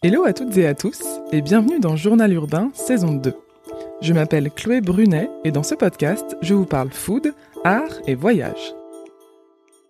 Hello à toutes et à tous et bienvenue dans Journal Urbain saison 2. Je m'appelle Chloé Brunet et dans ce podcast, je vous parle food, art et voyage.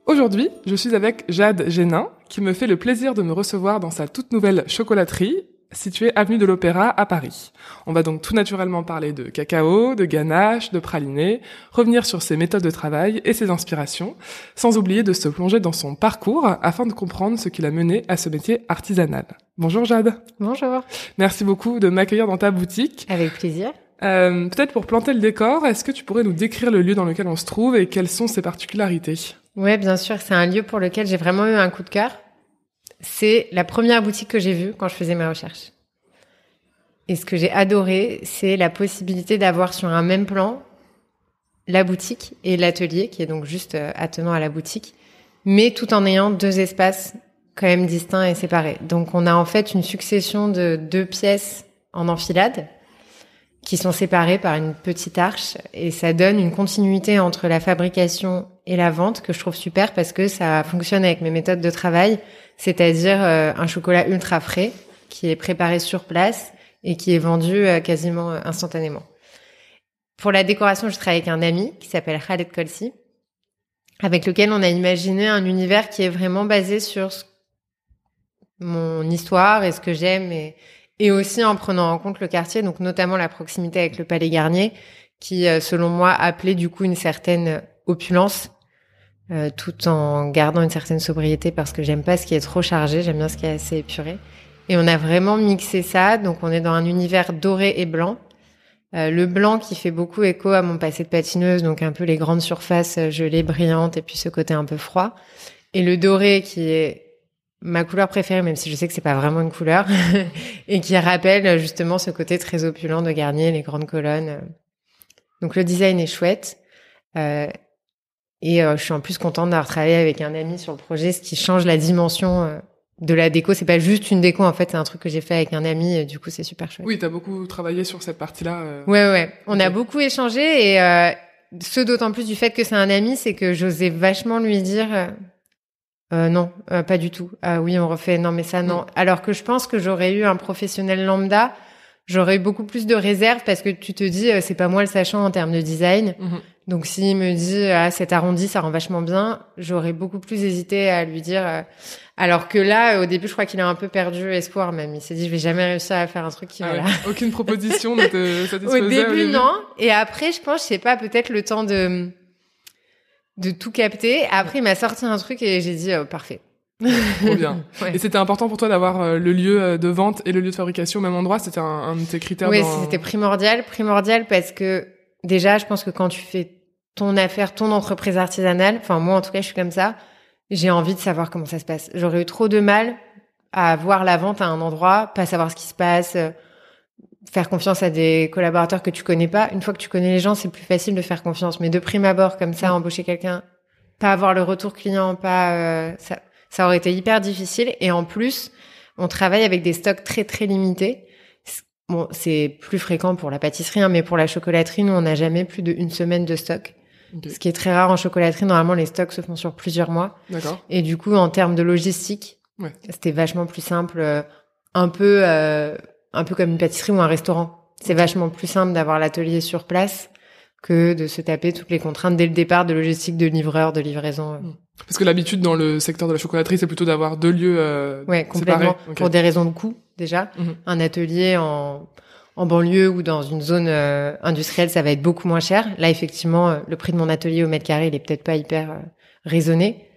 Aujourd'hui, je suis avec Jade Génin qui me fait le plaisir de me recevoir dans sa toute nouvelle chocolaterie située avenue de l'Opéra à Paris. On va donc tout naturellement parler de cacao, de ganache, de praliné, revenir sur ses méthodes de travail et ses inspirations, sans oublier de se plonger dans son parcours afin de comprendre ce qui l'a mené à ce métier artisanal. Bonjour Jade. Bonjour. Merci beaucoup de m'accueillir dans ta boutique. Avec plaisir. Euh, Peut-être pour planter le décor, est-ce que tu pourrais nous décrire le lieu dans lequel on se trouve et quelles sont ses particularités? Ouais, bien sûr, c'est un lieu pour lequel j'ai vraiment eu un coup de cœur. C'est la première boutique que j'ai vue quand je faisais mes recherches. Et ce que j'ai adoré, c'est la possibilité d'avoir sur un même plan la boutique et l'atelier, qui est donc juste euh, attenant à la boutique, mais tout en ayant deux espaces quand même distincts et séparés. Donc on a en fait une succession de deux pièces en enfilade qui sont séparées par une petite arche et ça donne une continuité entre la fabrication et la vente que je trouve super parce que ça fonctionne avec mes méthodes de travail, c'est-à-dire euh, un chocolat ultra frais qui est préparé sur place et qui est vendu euh, quasiment euh, instantanément. Pour la décoration, je travaille avec un ami qui s'appelle Khaled Kolsi, avec lequel on a imaginé un univers qui est vraiment basé sur mon histoire et ce que j'aime et, et aussi en prenant en compte le quartier, donc notamment la proximité avec le Palais Garnier, qui, selon moi, appelait du coup une certaine opulence, euh, tout en gardant une certaine sobriété parce que j'aime pas ce qui est trop chargé, j'aime bien ce qui est assez épuré. Et on a vraiment mixé ça, donc on est dans un univers doré et blanc. Euh, le blanc qui fait beaucoup écho à mon passé de patineuse, donc un peu les grandes surfaces gelées brillantes et puis ce côté un peu froid. Et le doré qui est ma couleur préférée, même si je sais que c'est pas vraiment une couleur, et qui rappelle justement ce côté très opulent de Garnier, les grandes colonnes. Donc le design est chouette. Euh, et euh, je suis en plus contente d'avoir travaillé avec un ami sur le projet, ce qui change la dimension euh, de la déco. C'est pas juste une déco, en fait, c'est un truc que j'ai fait avec un ami, et du coup c'est super chouette. Oui, t'as beaucoup travaillé sur cette partie-là. euh. Ouais, ouais. On a beaucoup échangé et euh, ce d'autant plus du fait que c'est un ami, c'est que j'osais vachement lui dire euh, non, euh, pas du tout. Ah oui, on refait. Non, mais ça non. Alors que je pense que j'aurais eu un professionnel lambda, j'aurais eu beaucoup plus de réserve parce que tu te dis euh, c'est pas moi le sachant en termes de design. Mhm. Donc s'il me dit ah cet arrondi ça rend vachement bien, j'aurais beaucoup plus hésité à lui dire. euh, alors que là, au début, je crois qu'il a un peu perdu espoir même. Il s'est dit je vais jamais réussir à faire un truc qui Ah ouais. Aucune proposition ne te satisfaisait au début, non. Et après, je pense, je sais pas, peut-être le temps de de tout capter. Après, il m'a sorti un truc et j'ai dit oh, parfait. Trop bien. Ouais. Et c'était important pour toi d'avoir euh, le lieu euh, de vente et le lieu de fabrication au même endroit? C'était un, un de tes critères Oui, dans- c'était primordial, primordial parce que déjà, je pense que quand tu fais ton affaire, ton entreprise artisanale, enfin moi en tout cas, je suis comme ça, j'ai envie de savoir comment ça se passe. J'aurais eu trop de mal à voir la vente à un endroit, pas savoir ce qui se passe, euh, faire confiance à des collaborateurs que tu connais pas. Une fois que tu connais les gens, c'est plus facile de faire confiance. Mais de prime abord, comme ça, embaucher quelqu'un, pas avoir le retour client, pas euh, ça, ça aurait été hyper difficile. Et en plus, on travaille avec des stocks très très limités. Bon, c'est plus fréquent pour la pâtisserie, hein, mais pour la chocolaterie, nous, on n'a jamais plus d'une semaine de stock. Ce qui est très rare en chocolaterie. Normalement, les stocks se font sur plusieurs mois. D'accord. Et du coup, en termes de logistique, Ouais. c'était vachement plus simple, euh, un peu, euh, un peu comme une pâtisserie ou un restaurant. C'est vachement plus simple d'avoir l'atelier sur place que de se taper toutes les contraintes dès le départ de logistique, de livreur, de livraison. euh. Parce que l'habitude dans le secteur de la chocolaterie, c'est plutôt d'avoir deux lieux euh, Ouais, complètement. séparés. Pour des raisons de coût, déjà. Mhm. Un atelier en, en banlieue ou dans une zone euh, industrielle, ça va être beaucoup moins cher. Là, effectivement, euh, le prix de mon atelier au mètre carré, il est peut-être pas hyper euh, raisonné.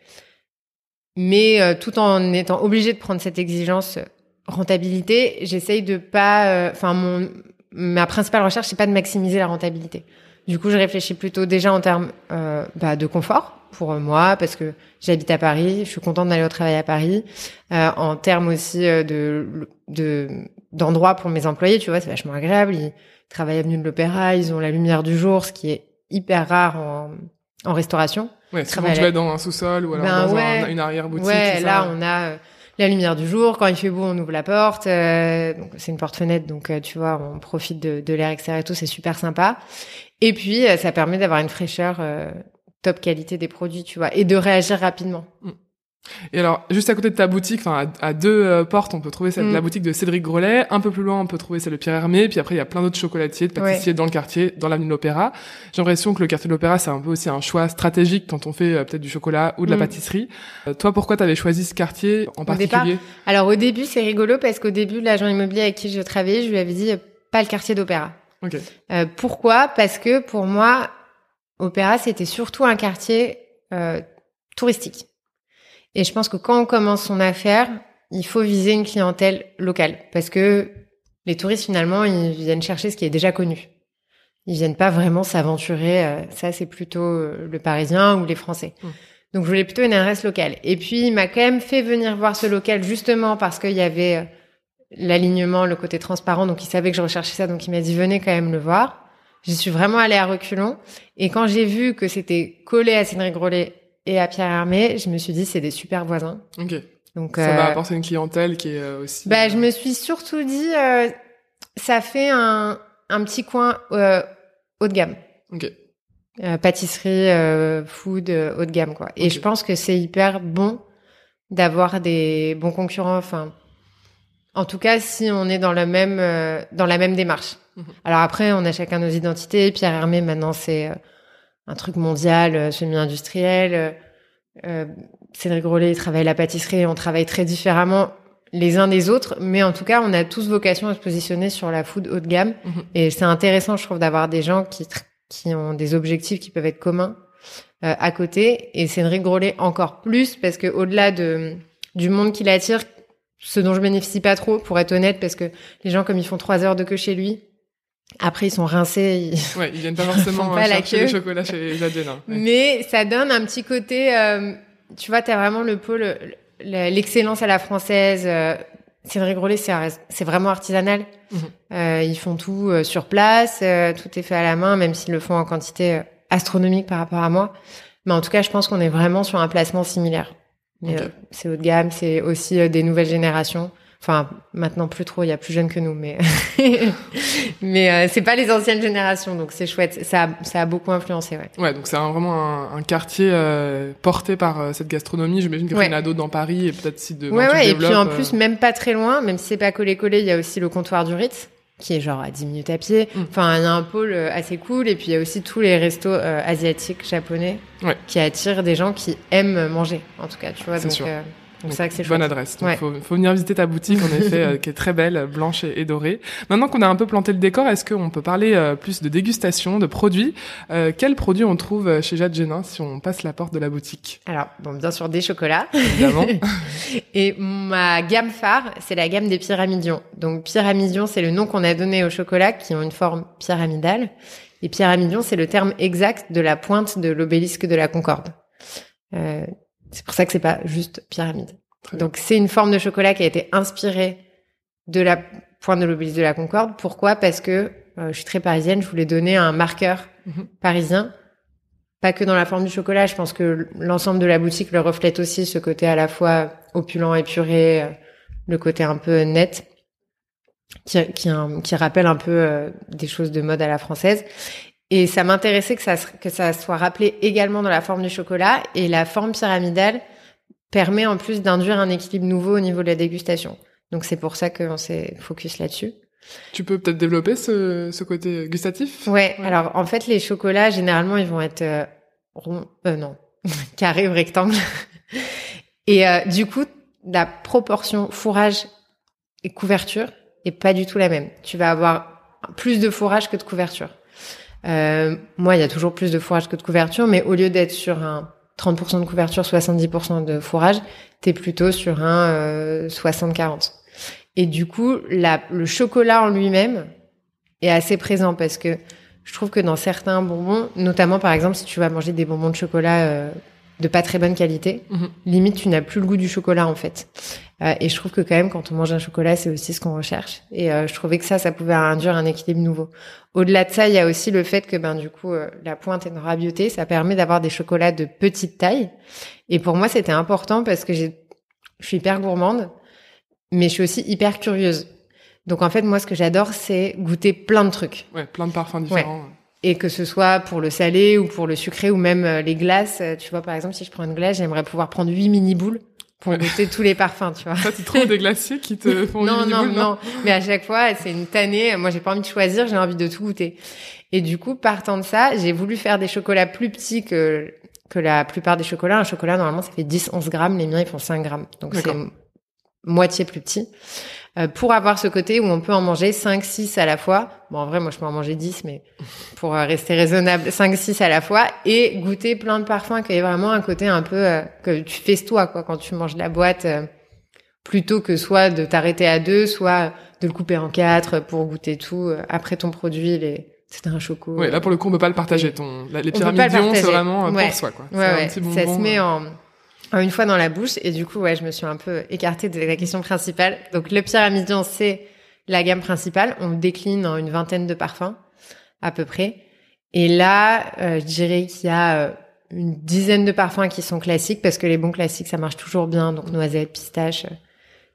Mais tout en étant obligé de prendre cette exigence rentabilité, j'essaye de pas... Enfin, mon ma principale recherche, c'est pas de maximiser la rentabilité. Du coup, je réfléchis plutôt déjà en termes euh, bah, de confort pour moi, parce que j'habite à Paris, je suis contente d'aller au travail à Paris. Euh, en termes aussi euh, de de d'endroits pour mes employés, tu vois, c'est vachement agréable. Ils travaillent avenue de l'Opéra, ils ont la lumière du jour, ce qui est hyper rare en, en restauration. Ouais, souvent tu à- vas dans un sous-sol ou alors Ben dans ouais. un- une arrière-boutique. ouais, là on a euh, la lumière du jour. Quand il fait beau, on ouvre la porte. euh, donc c'est une porte-fenêtre, donc euh, tu vois, on profite de, de l'air extérieur et tout. C'est super sympa. Et puis euh, ça permet d'avoir une fraîcheur euh, top qualité des produits, tu vois, et de réagir rapidement. Et alors, juste à côté de ta boutique, enfin à, deux euh, portes, on peut trouver celle, Mm. la boutique de Cédric Grolet. Un peu plus loin, on peut trouver celle de Pierre Hermé. Puis après, il y a plein d'autres chocolatiers, de pâtissiers dans le quartier, dans l'avenue de l'Opéra. J'ai l'impression que le quartier de l'Opéra, c'est un peu aussi un choix stratégique quand on fait euh, peut-être du chocolat ou de la Mm. pâtisserie. Euh, toi, pourquoi t'avais choisi ce quartier en Au départ, particulier? Alors au début, c'est rigolo parce qu'au début, l'agent immobilier avec qui je travaillais, je lui avais dit pas le quartier d'opéra. Ok. Euh, pourquoi? Parce que pour moi, opéra, c'était surtout un quartier euh, touristique. Et je pense que quand on commence son affaire, il faut viser une clientèle locale parce que les touristes finalement, ils viennent chercher ce qui est déjà connu. Ils viennent pas vraiment s'aventurer. euh, ça, c'est plutôt euh, le Parisien ou les Français. Mm. Donc, je voulais plutôt une adresse locale. Et puis, il m'a quand même fait venir voir ce local justement parce qu'il y avait euh, l'alignement, le côté transparent. Donc, il savait que je recherchais ça. Donc, il m'a dit, venez quand même le voir. J'y suis vraiment allée à reculons. Et quand j'ai vu que c'était collé à Cédric Grolet et à Pierre Hermé, je me suis dit, c'est des super voisins. Ok. Donc, Ça va euh, apporter une clientèle qui est euh, aussi. bah, euh, je me suis surtout dit, euh, ça fait un, un petit coin euh, haut de gamme. Ok. Pâtisserie, food, haut de gamme, quoi. Et je pense que c'est hyper bon d'avoir des bons concurrents. Enfin, en tout cas, si on est dans le même, euh, dans la même démarche. Mhm. Alors après, on a chacun nos identités. Pierre Hermé, maintenant, c'est euh, un truc mondial, euh, semi-industriel. Euh, euh, Cédric Grolet, il travaille la pâtisserie. On travaille très différemment les uns des autres, mais en tout cas, on a tous vocation à se positionner sur la food haut de gamme. Mhm. Et c'est intéressant, je trouve, d'avoir des gens qui, qui ont des objectifs qui peuvent être communs euh, à côté. Et Cédric Grolet encore plus, parce que au-delà de, du monde qui l'attire, ce dont je bénéficie pas trop, pour être honnête, parce que les gens, comme ils font trois heures de queue chez lui, après, ils sont rincés. ils- Ouais, ils viennent pas forcément pas euh, la chercher queue. le chocolat chez Jadjena. Ouais. Mais ça donne un petit côté, euh, tu vois, t'as vraiment le pôle, le- l'excellence à la française. euh, Cédric Grolet, c'est vraiment artisanal. Mhm. Euh, ils font tout euh, sur place, euh, tout est fait à la main, même s'ils le font en quantité astronomique par rapport à moi. Mais en tout cas, je pense qu'on est vraiment sur un placement similaire. Euh, c'est haut de gamme, c'est aussi euh, des nouvelles générations. Enfin, maintenant plus trop, il y a plus jeunes que nous, mais mais euh, c'est pas les anciennes générations, donc c'est chouette. Ça, ça a beaucoup influencé, ouais. Ouais, donc c'est vraiment un, un quartier euh, porté par euh, cette gastronomie. J'imagine qu'il y en a d'autres dans Paris et peut-être si demain Ouais, ouais, et puis en euh, plus, même pas très loin, même si c'est pas collé-collé, il y a aussi le comptoir du Ritz, qui est genre à 10 minutes à pied. Mm. Enfin, il y a un pôle euh, assez cool, et puis il y a aussi tous les restos euh, asiatiques, japonais, Ouais. qui attirent des gens qui aiment manger, en tout cas, tu vois. C'est Donc, sûr. euh, donc c'est vrai que c'est bonne chouette. adresse. Donc, Ouais. faut, faut venir visiter ta boutique, en effet, euh, qui est très belle, blanche et, et dorée. Maintenant qu'on a un peu planté le décor, est-ce qu'on peut parler euh, plus de dégustation, de produits euh, Quels produits on trouve euh, chez Jade Génin si on passe la porte de la boutique? Alors, bon, bien sûr, des chocolats. Évidemment. Et ma gamme phare, c'est la gamme des pyramidions. Donc, pyramidion, c'est le nom qu'on a donné aux chocolats qui ont une forme pyramidale. Et pyramidion, c'est le terme exact de la pointe de l'obélisque de la Concorde. Euh, c'est pour ça que c'est pas juste pyramide. Très. Donc, c'est une forme de chocolat qui a été inspirée de la pointe de l'obélisque de la Concorde. Pourquoi? Parce que euh, je suis très parisienne, je voulais donner un marqueur Mhm. parisien. Pas que dans la forme du chocolat, je pense que l'ensemble de la boutique le reflète aussi, ce côté à la fois opulent, épuré, euh, le côté un peu net, qui, qui, qui rappelle un peu euh, des choses de mode à la française. Et ça m'intéressait que ça, que ça soit rappelé également dans la forme du chocolat. Et la forme pyramidale permet en plus d'induire un équilibre nouveau au niveau de la dégustation. Donc c'est pour ça qu'on s'est focus là-dessus. tu peux peut-être développer ce, ce côté gustatif? Ouais, Ouais. alors en fait, les chocolats, généralement, ils vont être euh, ronds, euh, non, carrés ou rectangles. Et euh, du coup, la proportion fourrage et couverture est pas du tout la même. Tu vas avoir plus de fourrage que de couverture. Euh, moi, il y a toujours plus de fourrage que de couverture, mais au lieu d'être sur un 30% de couverture, 70% de fourrage, t'es plutôt sur un euh, 60-40. Et du coup, la, le chocolat en lui-même est assez présent parce que je trouve que dans certains bonbons, notamment par exemple si tu vas manger des bonbons de chocolat euh, de pas très bonne qualité, Mhm. limite tu n'as plus le goût du chocolat en fait. Euh, et je trouve que quand même quand on mange un chocolat, c'est aussi ce qu'on recherche. Et euh, je trouvais que ça, ça pouvait induire un équilibre nouveau. Au-delà de ça, il y a aussi le fait que ben du coup euh, la pointe est une rabiauté, ça permet d'avoir des chocolats de petite taille. Et pour moi, c'était important parce que j'ai, je suis hyper gourmande, mais je suis aussi hyper curieuse. Donc en fait, moi, ce que j'adore, c'est goûter plein de trucs. Ouais, plein de parfums différents. Et que ce soit pour le salé ou pour le sucré ou même euh, les glaces. Euh, Tu vois, par exemple, si je prends une glace, j'aimerais pouvoir prendre huit mini boules pour goûter tous les parfums, tu vois. Ça, tu trouves des glaciers qui te font non, non, boule, non. Mais à chaque fois, c'est une tannée. Moi, j'ai pas envie de choisir, j'ai envie de tout goûter. Et du coup, partant de ça, j'ai voulu faire des chocolats plus petits que que la plupart des chocolats. Un chocolat, normalement, ça fait 10-11 grammes. Les miens, ils font 5 grammes. Donc, c'est moitié plus petit. Euh, pour avoir ce côté où on peut en manger 5, 6 à la fois. Bon, en vrai, moi, je peux en manger 10, mais pour euh, rester raisonnable, 5, 6 à la fois et goûter plein de parfums, qu'il y ait vraiment un côté un peu euh, que tu fais toi, quoi, quand tu manges la boîte, euh, plutôt que soit de t'arrêter à deux, soit de le couper en quatre pour goûter tout. Après ton produit, les... c'était un choco. Ouais, là pour le coup, on peut pas le partager. Ton, la- les pyramidions, c'est vraiment Ouais. pour soi, quoi. Ouais, ouais. ça se met en une fois dans la bouche et du coup, ouais, je me suis un peu écartée de la question principale. Donc, le pyramidion, c'est la gamme principale. On décline en une vingtaine de parfums, à peu près. Et là, euh, je dirais qu'il y a euh, une dizaine de parfums qui sont classiques parce que les bons classiques, ça marche toujours bien. Donc, noisette, pistache, euh,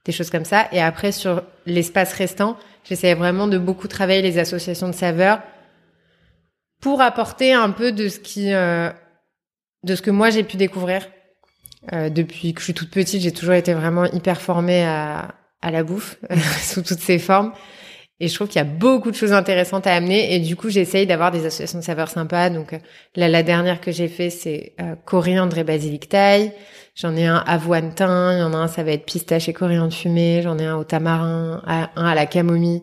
des choses comme ça. Et après, sur l'espace restant, j'essaie vraiment de beaucoup travailler les associations de saveurs pour apporter un peu de ce qui, euh, de ce que moi j'ai pu découvrir. Euh, depuis que je suis toute petite, j'ai toujours été vraiment hyper formée à, à la bouffe sous toutes ses formes. Et je trouve qu'il y a beaucoup de choses intéressantes à amener. Et du coup, j'essaye d'avoir des associations de saveurs sympas. Donc euh, là, la dernière que j'ai fait, c'est euh, coriandre et basilic thaï. J'en ai un avoine thym. Il y en a un, ça va être pistache et coriandre fumé. J'en ai un au tamarin, un à la camomille.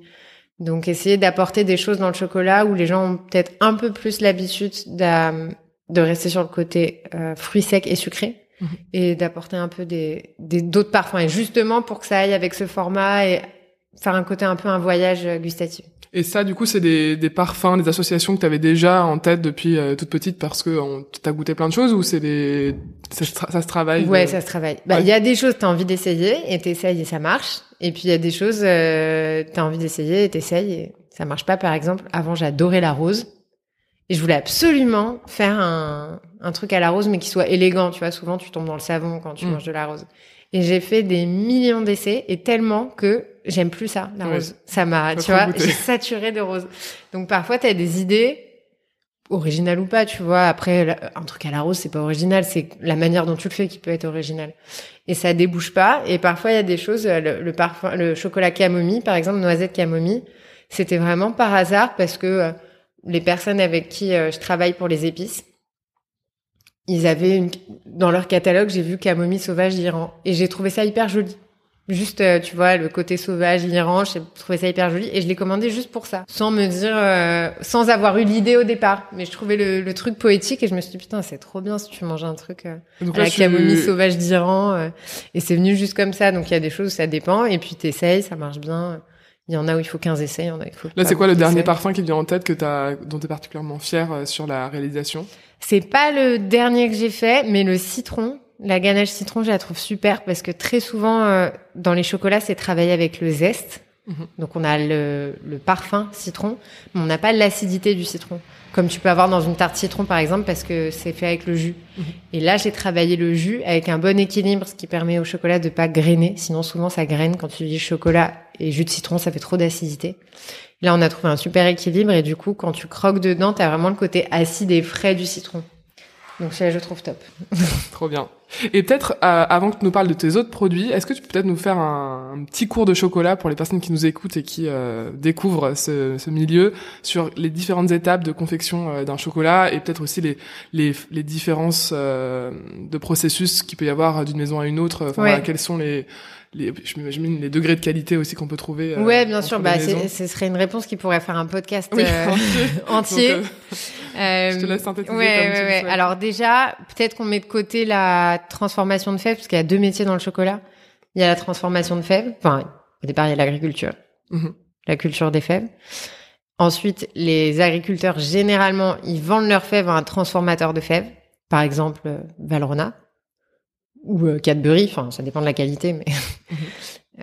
Donc essayer d'apporter des choses dans le chocolat où les gens ont peut-être un peu plus l'habitude de rester sur le côté euh, fruits secs et sucrés Mhm. et d'apporter un peu des des- d'autres parfums et justement pour que ça aille avec ce format et faire un côté un peu un voyage gustatif. Et ça, du coup, c'est des, des parfums, des associations que tu avais déjà en tête depuis euh, toute petite parce que t'as goûté plein de choses ou c'est des ça, se tra- ça se travaille Ouais, euh, ça se travaille. Bah, il Ouais. y a des choses t'as envie d'essayer et t'essayes et ça marche. Et puis il y a des choses euh, t'as envie d'essayer et t'essayes et ça marche pas. Par exemple, avant j'adorais la rose et je voulais absolument faire un, un truc à la rose mais qui soit élégant. Tu vois, souvent tu tombes dans le savon quand tu Mm. manges de la rose. Et j'ai fait des millions d'essais et tellement que j'aime plus ça, la Ouais. rose. Ça m'a, tu vois, j'ai saturé de rose. Donc parfois t'as des idées originales ou pas, tu vois. Après, un truc à la rose, c'est pas original, c'est la manière dont tu le fais qui peut être original. Et ça débouche pas. Et parfois, il y a des choses, le, le parfum, le chocolat camomille, par exemple, noisette camomille, c'était vraiment par hasard parce que euh, les personnes avec qui euh, je travaille pour les épices, ils avaient une, dans leur catalogue, j'ai vu camomille sauvage d'Iran. Et j'ai trouvé ça hyper joli. Juste, euh, tu vois, le côté sauvage, l'Iran, j'ai trouvé ça hyper joli. Et je l'ai commandé juste pour ça. Sans me dire, euh, sans avoir eu l'idée au départ. Mais je trouvais le, le truc poétique et je me suis dit, putain, c'est trop bien si tu manges un truc euh, Donc à la tu- camomille sauvage d'Iran. euh, et c'est venu juste comme ça. Donc il y a des choses où ça dépend. Et puis t'essayes, ça marche bien. Il y en a où il faut 15 essais, il y en a où il faut Là, c'est quoi le dernier parfum qui te vient en tête que t'as, dont t'es particulièrement fier sur la réalisation? C'est pas le dernier que j'ai fait, mais le citron, la ganache citron, je la trouve super parce que très souvent euh, dans les chocolats, c'est travaillé avec le zeste. Mhm. Donc on a le, le parfum citron, mais on n'a pas l'acidité du citron, comme tu peux avoir dans une tarte citron par exemple, parce que c'est fait avec le jus. Mhm. Et là, j'ai travaillé le jus avec un bon équilibre, ce qui permet au chocolat de pas grainer. Sinon, souvent ça graine quand tu dis chocolat et jus de citron, ça fait trop d'acidité. Là, on a trouvé un super équilibre et du coup, quand tu croques dedans, t'as vraiment le côté acide et frais du citron. Donc ça, je trouve top. Trop bien. Et peut-être, euh, avant que tu nous parles de tes autres produits, est-ce que tu peux peut-être nous faire un, un petit cours de chocolat pour les personnes qui nous écoutent et qui euh, découvrent ce, ce milieu sur les différentes étapes de confection euh, d'un chocolat et peut-être aussi les, les, les différences euh, de processus qu'il peut y avoir d'une maison à une autre? Enfin, Ouais. voilà, quels sont les, les, je m'imagine les degrés de qualité aussi qu'on peut trouver. euh, ouais, bien sûr. Bah, ce serait une réponse qui pourrait faire un podcast Oui, euh, entier. Donc, euh, Euh, je te laisse synthétiser ouais, comme ouais, ouais. Alors déjà, peut-être qu'on met de côté la transformation de fèves, parce qu'il y a deux métiers dans le chocolat. Il y a la transformation de fèves. Enfin, au départ, il y a l'agriculture, Mhm. la culture des fèves. Ensuite, les agriculteurs, généralement, ils vendent leurs fèves à un transformateur de fèves. Par exemple, euh, Valrhona ou Cadbury. Enfin, ça dépend de la qualité, mais...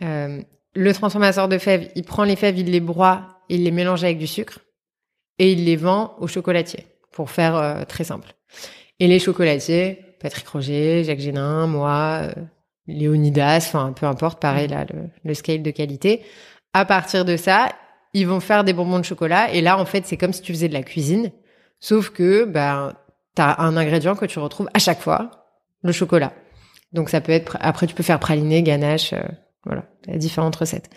Euh, le transformateur de fèves, il prend les fèves, il les broie, il les mélange avec du sucre et il les vend aux chocolatiers pour faire euh, très simple. Et les chocolatiers, Patrick Roger, Jacques Génin, moi, euh, Léonidas, enfin peu importe, pareil là, le, le scale de qualité. À partir de ça, ils vont faire des bonbons de chocolat et là en fait c'est comme si tu faisais de la cuisine, sauf que ben t'as un ingrédient que tu retrouves à chaque fois, le chocolat. Donc ça peut être après tu peux faire praliné, ganache, euh, voilà, il y a différentes recettes.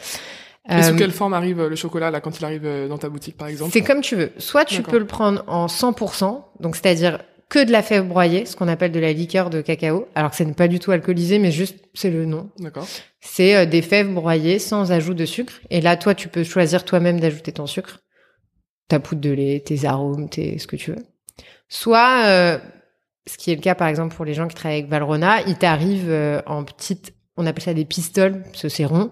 Et sous Euh, quelle forme arrive euh, le chocolat là quand il arrive euh, dans ta boutique par exemple? C'est comme tu veux. Soit tu peux le prendre en 100%, donc c'est-à-dire que de la fève broyée, ce qu'on appelle de la liqueur de cacao, alors que ce n'est pas du tout alcoolisé, mais juste c'est le nom. D'accord. C'est euh, des fèves broyées sans ajout de sucre. Et là, toi, tu peux choisir toi-même d'ajouter ton sucre, ta poudre de lait, tes arômes, tes ce que tu veux. Soit, euh, ce qui est le cas par exemple pour les gens qui travaillent avec Valrhona, il t'arrive euh, en petites, on appelle ça des pistoles, que c'est rond,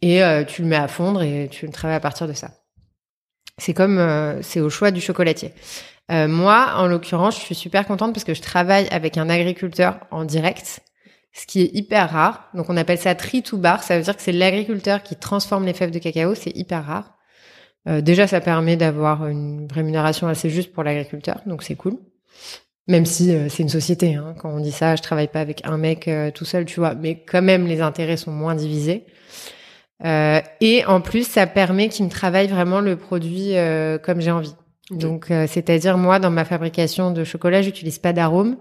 et euh, tu le mets à fondre et tu le travailles à partir de ça. C'est comme, euh, c'est au choix du chocolatier. Moi, en l'occurrence, je suis super contente parce que je travaille avec un agriculteur en direct, ce qui est hyper rare. Donc, on appelle ça tree to bar. Ça veut dire que c'est l'agriculteur qui transforme les fèves de cacao. C'est hyper rare. Déjà, ça permet d'avoir une rémunération assez juste pour l'agriculteur, donc c'est cool. Même si euh, c'est une société, hein. quand on dit ça, je travaille pas avec un mec euh, tout seul, tu vois. Mais quand même, les intérêts sont moins divisés. Euh, et en plus, ça permet qu'il me travaille vraiment le produit euh, comme j'ai envie. Ok. Donc, euh, c'est-à-dire moi, dans ma fabrication de chocolat, j'utilise pas d'arômes,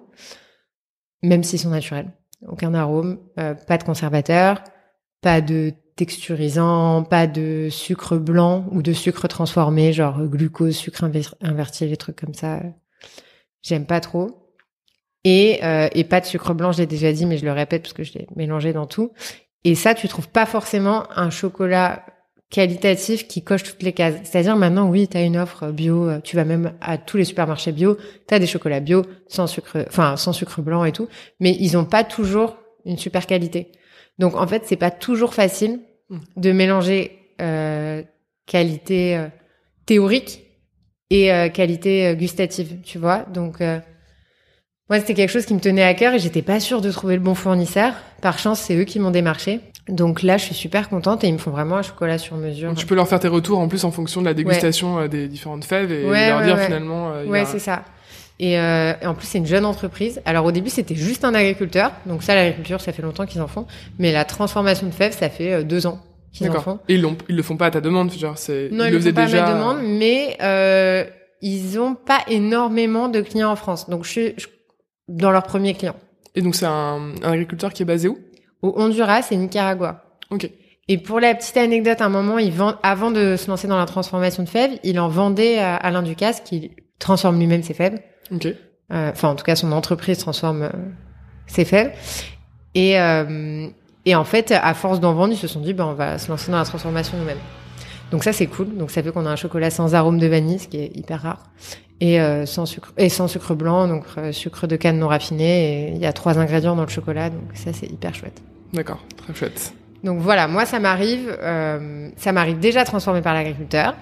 même s'ils sont naturels. Aucun arôme, euh, pas de conservateur, pas de texturisant, pas de sucre blanc ou de sucre transformé, genre glucose, sucre inver- inverti, les trucs comme ça. J'aime pas trop. Et, euh, et pas de sucre blanc, je l'ai déjà dit, mais je le répète parce que je l'ai mélangé dans tout. Et ça, tu trouves pas forcément un chocolat qualitatif qui coche toutes les cases. C'est-à-dire maintenant, oui, tu as une offre bio, euh, tu vas même à tous les supermarchés bio, tu as des chocolats bio sans sucre, enfin sans sucre blanc et tout, mais ils ont pas toujours une super qualité. Donc en fait, c'est pas toujours facile Mm. de mélanger euh, qualité euh, théorique et euh, qualité euh, gustative, tu vois. Donc euh, moi, c'était quelque chose qui me tenait à cœur et j'étais pas sûre de trouver le bon fournisseur. Par chance, c'est eux qui m'ont démarché. Donc là, je suis super contente et ils me font vraiment un chocolat sur mesure. Donc, tu peux leur faire tes retours en plus en fonction de la dégustation des différentes fèves et Ouais, leur ouais, dire finalement. euh, Ouais, a- c'est ça. Et, euh, et en plus, c'est une jeune entreprise. Alors au début, c'était juste un agriculteur. Donc ça, l'agriculture, ça fait longtemps qu'ils en font. Mais la transformation de fèves, ça fait deux ans qu'ils en D'accord. font. Et ils, le font pas à ta demande, genre c'est. Non, ils ils le font pas déjà. à ma demande, mais euh, ils ont pas énormément de clients en France. Donc je suis je- dans leur premier client. Et donc c'est un, un agriculteur qui est basé où? Au Honduras et Nicaragua. Ok. Et pour la petite anecdote, à un moment, il vend, avant de se lancer dans la transformation de fèves, il en vendait à Alain Ducasse, qui transforme lui-même ses fèves. Ok. Euh, Enfin, en tout cas, son entreprise transforme euh, ses fèves. Et, euh, et en fait, à force d'en vendre, ils se sont dit, ben, on va se lancer dans la transformation nous-mêmes. Donc ça, c'est cool. Donc ça fait qu'on a un chocolat sans arôme de vanille, ce qui est hyper rare, et euh, sans sucre et sans sucre blanc, donc euh, sucre de canne non raffiné. Et il y a trois ingrédients dans le chocolat, donc ça, c'est hyper chouette. D'accord. Très chouette. Donc voilà, moi ça m'arrive, euh, ça m'arrive déjà transformé par l'agriculteur.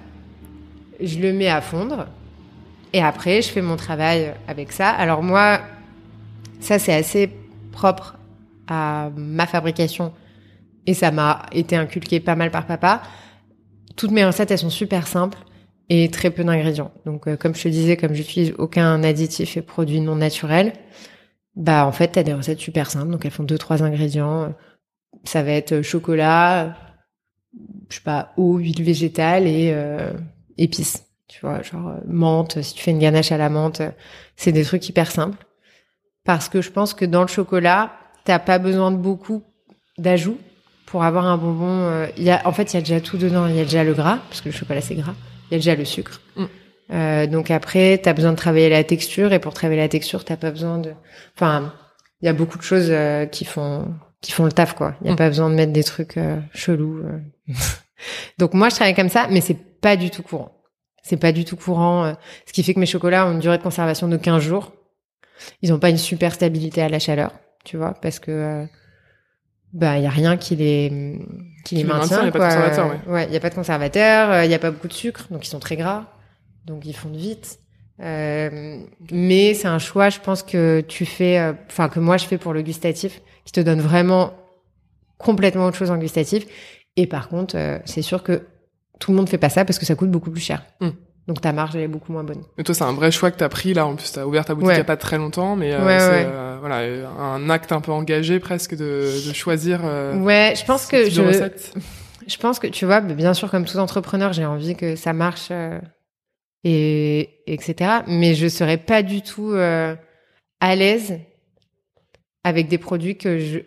Je le mets à fondre et après je fais mon travail avec ça. Alors moi, ça c'est assez propre à ma fabrication et ça m'a été inculqué pas mal par papa. Toutes mes recettes elles sont super simples et très peu d'ingrédients. Donc euh, comme je te disais, comme j'utilise aucun additif et produit non naturel, bah en fait t'as des recettes super simples. Donc elles font deux trois ingrédients ça va être chocolat, je sais pas, eau, huile végétale et euh, épices. Tu vois, genre euh, menthe, si tu fais une ganache à la menthe, euh, c'est des trucs hyper simples. Parce que je pense que dans le chocolat, t'as pas besoin de beaucoup d'ajouts pour avoir un bonbon. euh, Il y a, en fait, il y a déjà tout dedans. Il y a déjà le gras, parce que le chocolat c'est gras. Il y a déjà le sucre. Mm. Euh, donc après, t'as besoin de travailler la texture et pour travailler la texture, t'as pas besoin de. Enfin, il y a beaucoup de choses euh, qui font qui font le taf quoi. Il y a Mm. pas besoin de mettre des trucs euh, chelous. Donc moi je travaille comme ça, mais c'est pas du tout courant. C'est pas du tout courant. ce qui fait que mes chocolats ont une durée de conservation de 15 jours. Ils ont pas une super stabilité à la chaleur, tu vois, parce que euh, bah il y a rien qui les qui les Qui les maintient. maintient, y a pas de quoi. conservateur, ouais. Ouais, il y a pas de conservateur, euh, il y a pas beaucoup de sucre, donc ils sont très gras, donc ils fondent vite. Euh, mais c'est un choix, je pense que tu fais, euh, enfin que moi je fais pour le gustatif, qui te donne vraiment complètement autre chose en gustatif. Et par contre, euh, c'est sûr que tout le monde fait pas ça parce que ça coûte beaucoup plus cher. Mm. Donc ta marge elle est beaucoup moins bonne. Mais toi, c'est un vrai choix que t'as pris là. En plus, t'as ouvert ta boutique Ouais. il y a pas très longtemps, mais euh, Ouais, c'est ouais. euh, voilà un acte un peu engagé presque de, de choisir. Euh, Ouais, je pense que je, je pense que tu vois, bien sûr comme tout entrepreneur, j'ai envie que ça marche euh, et etc. Mais je serais pas du tout à l'aise avec des produits que je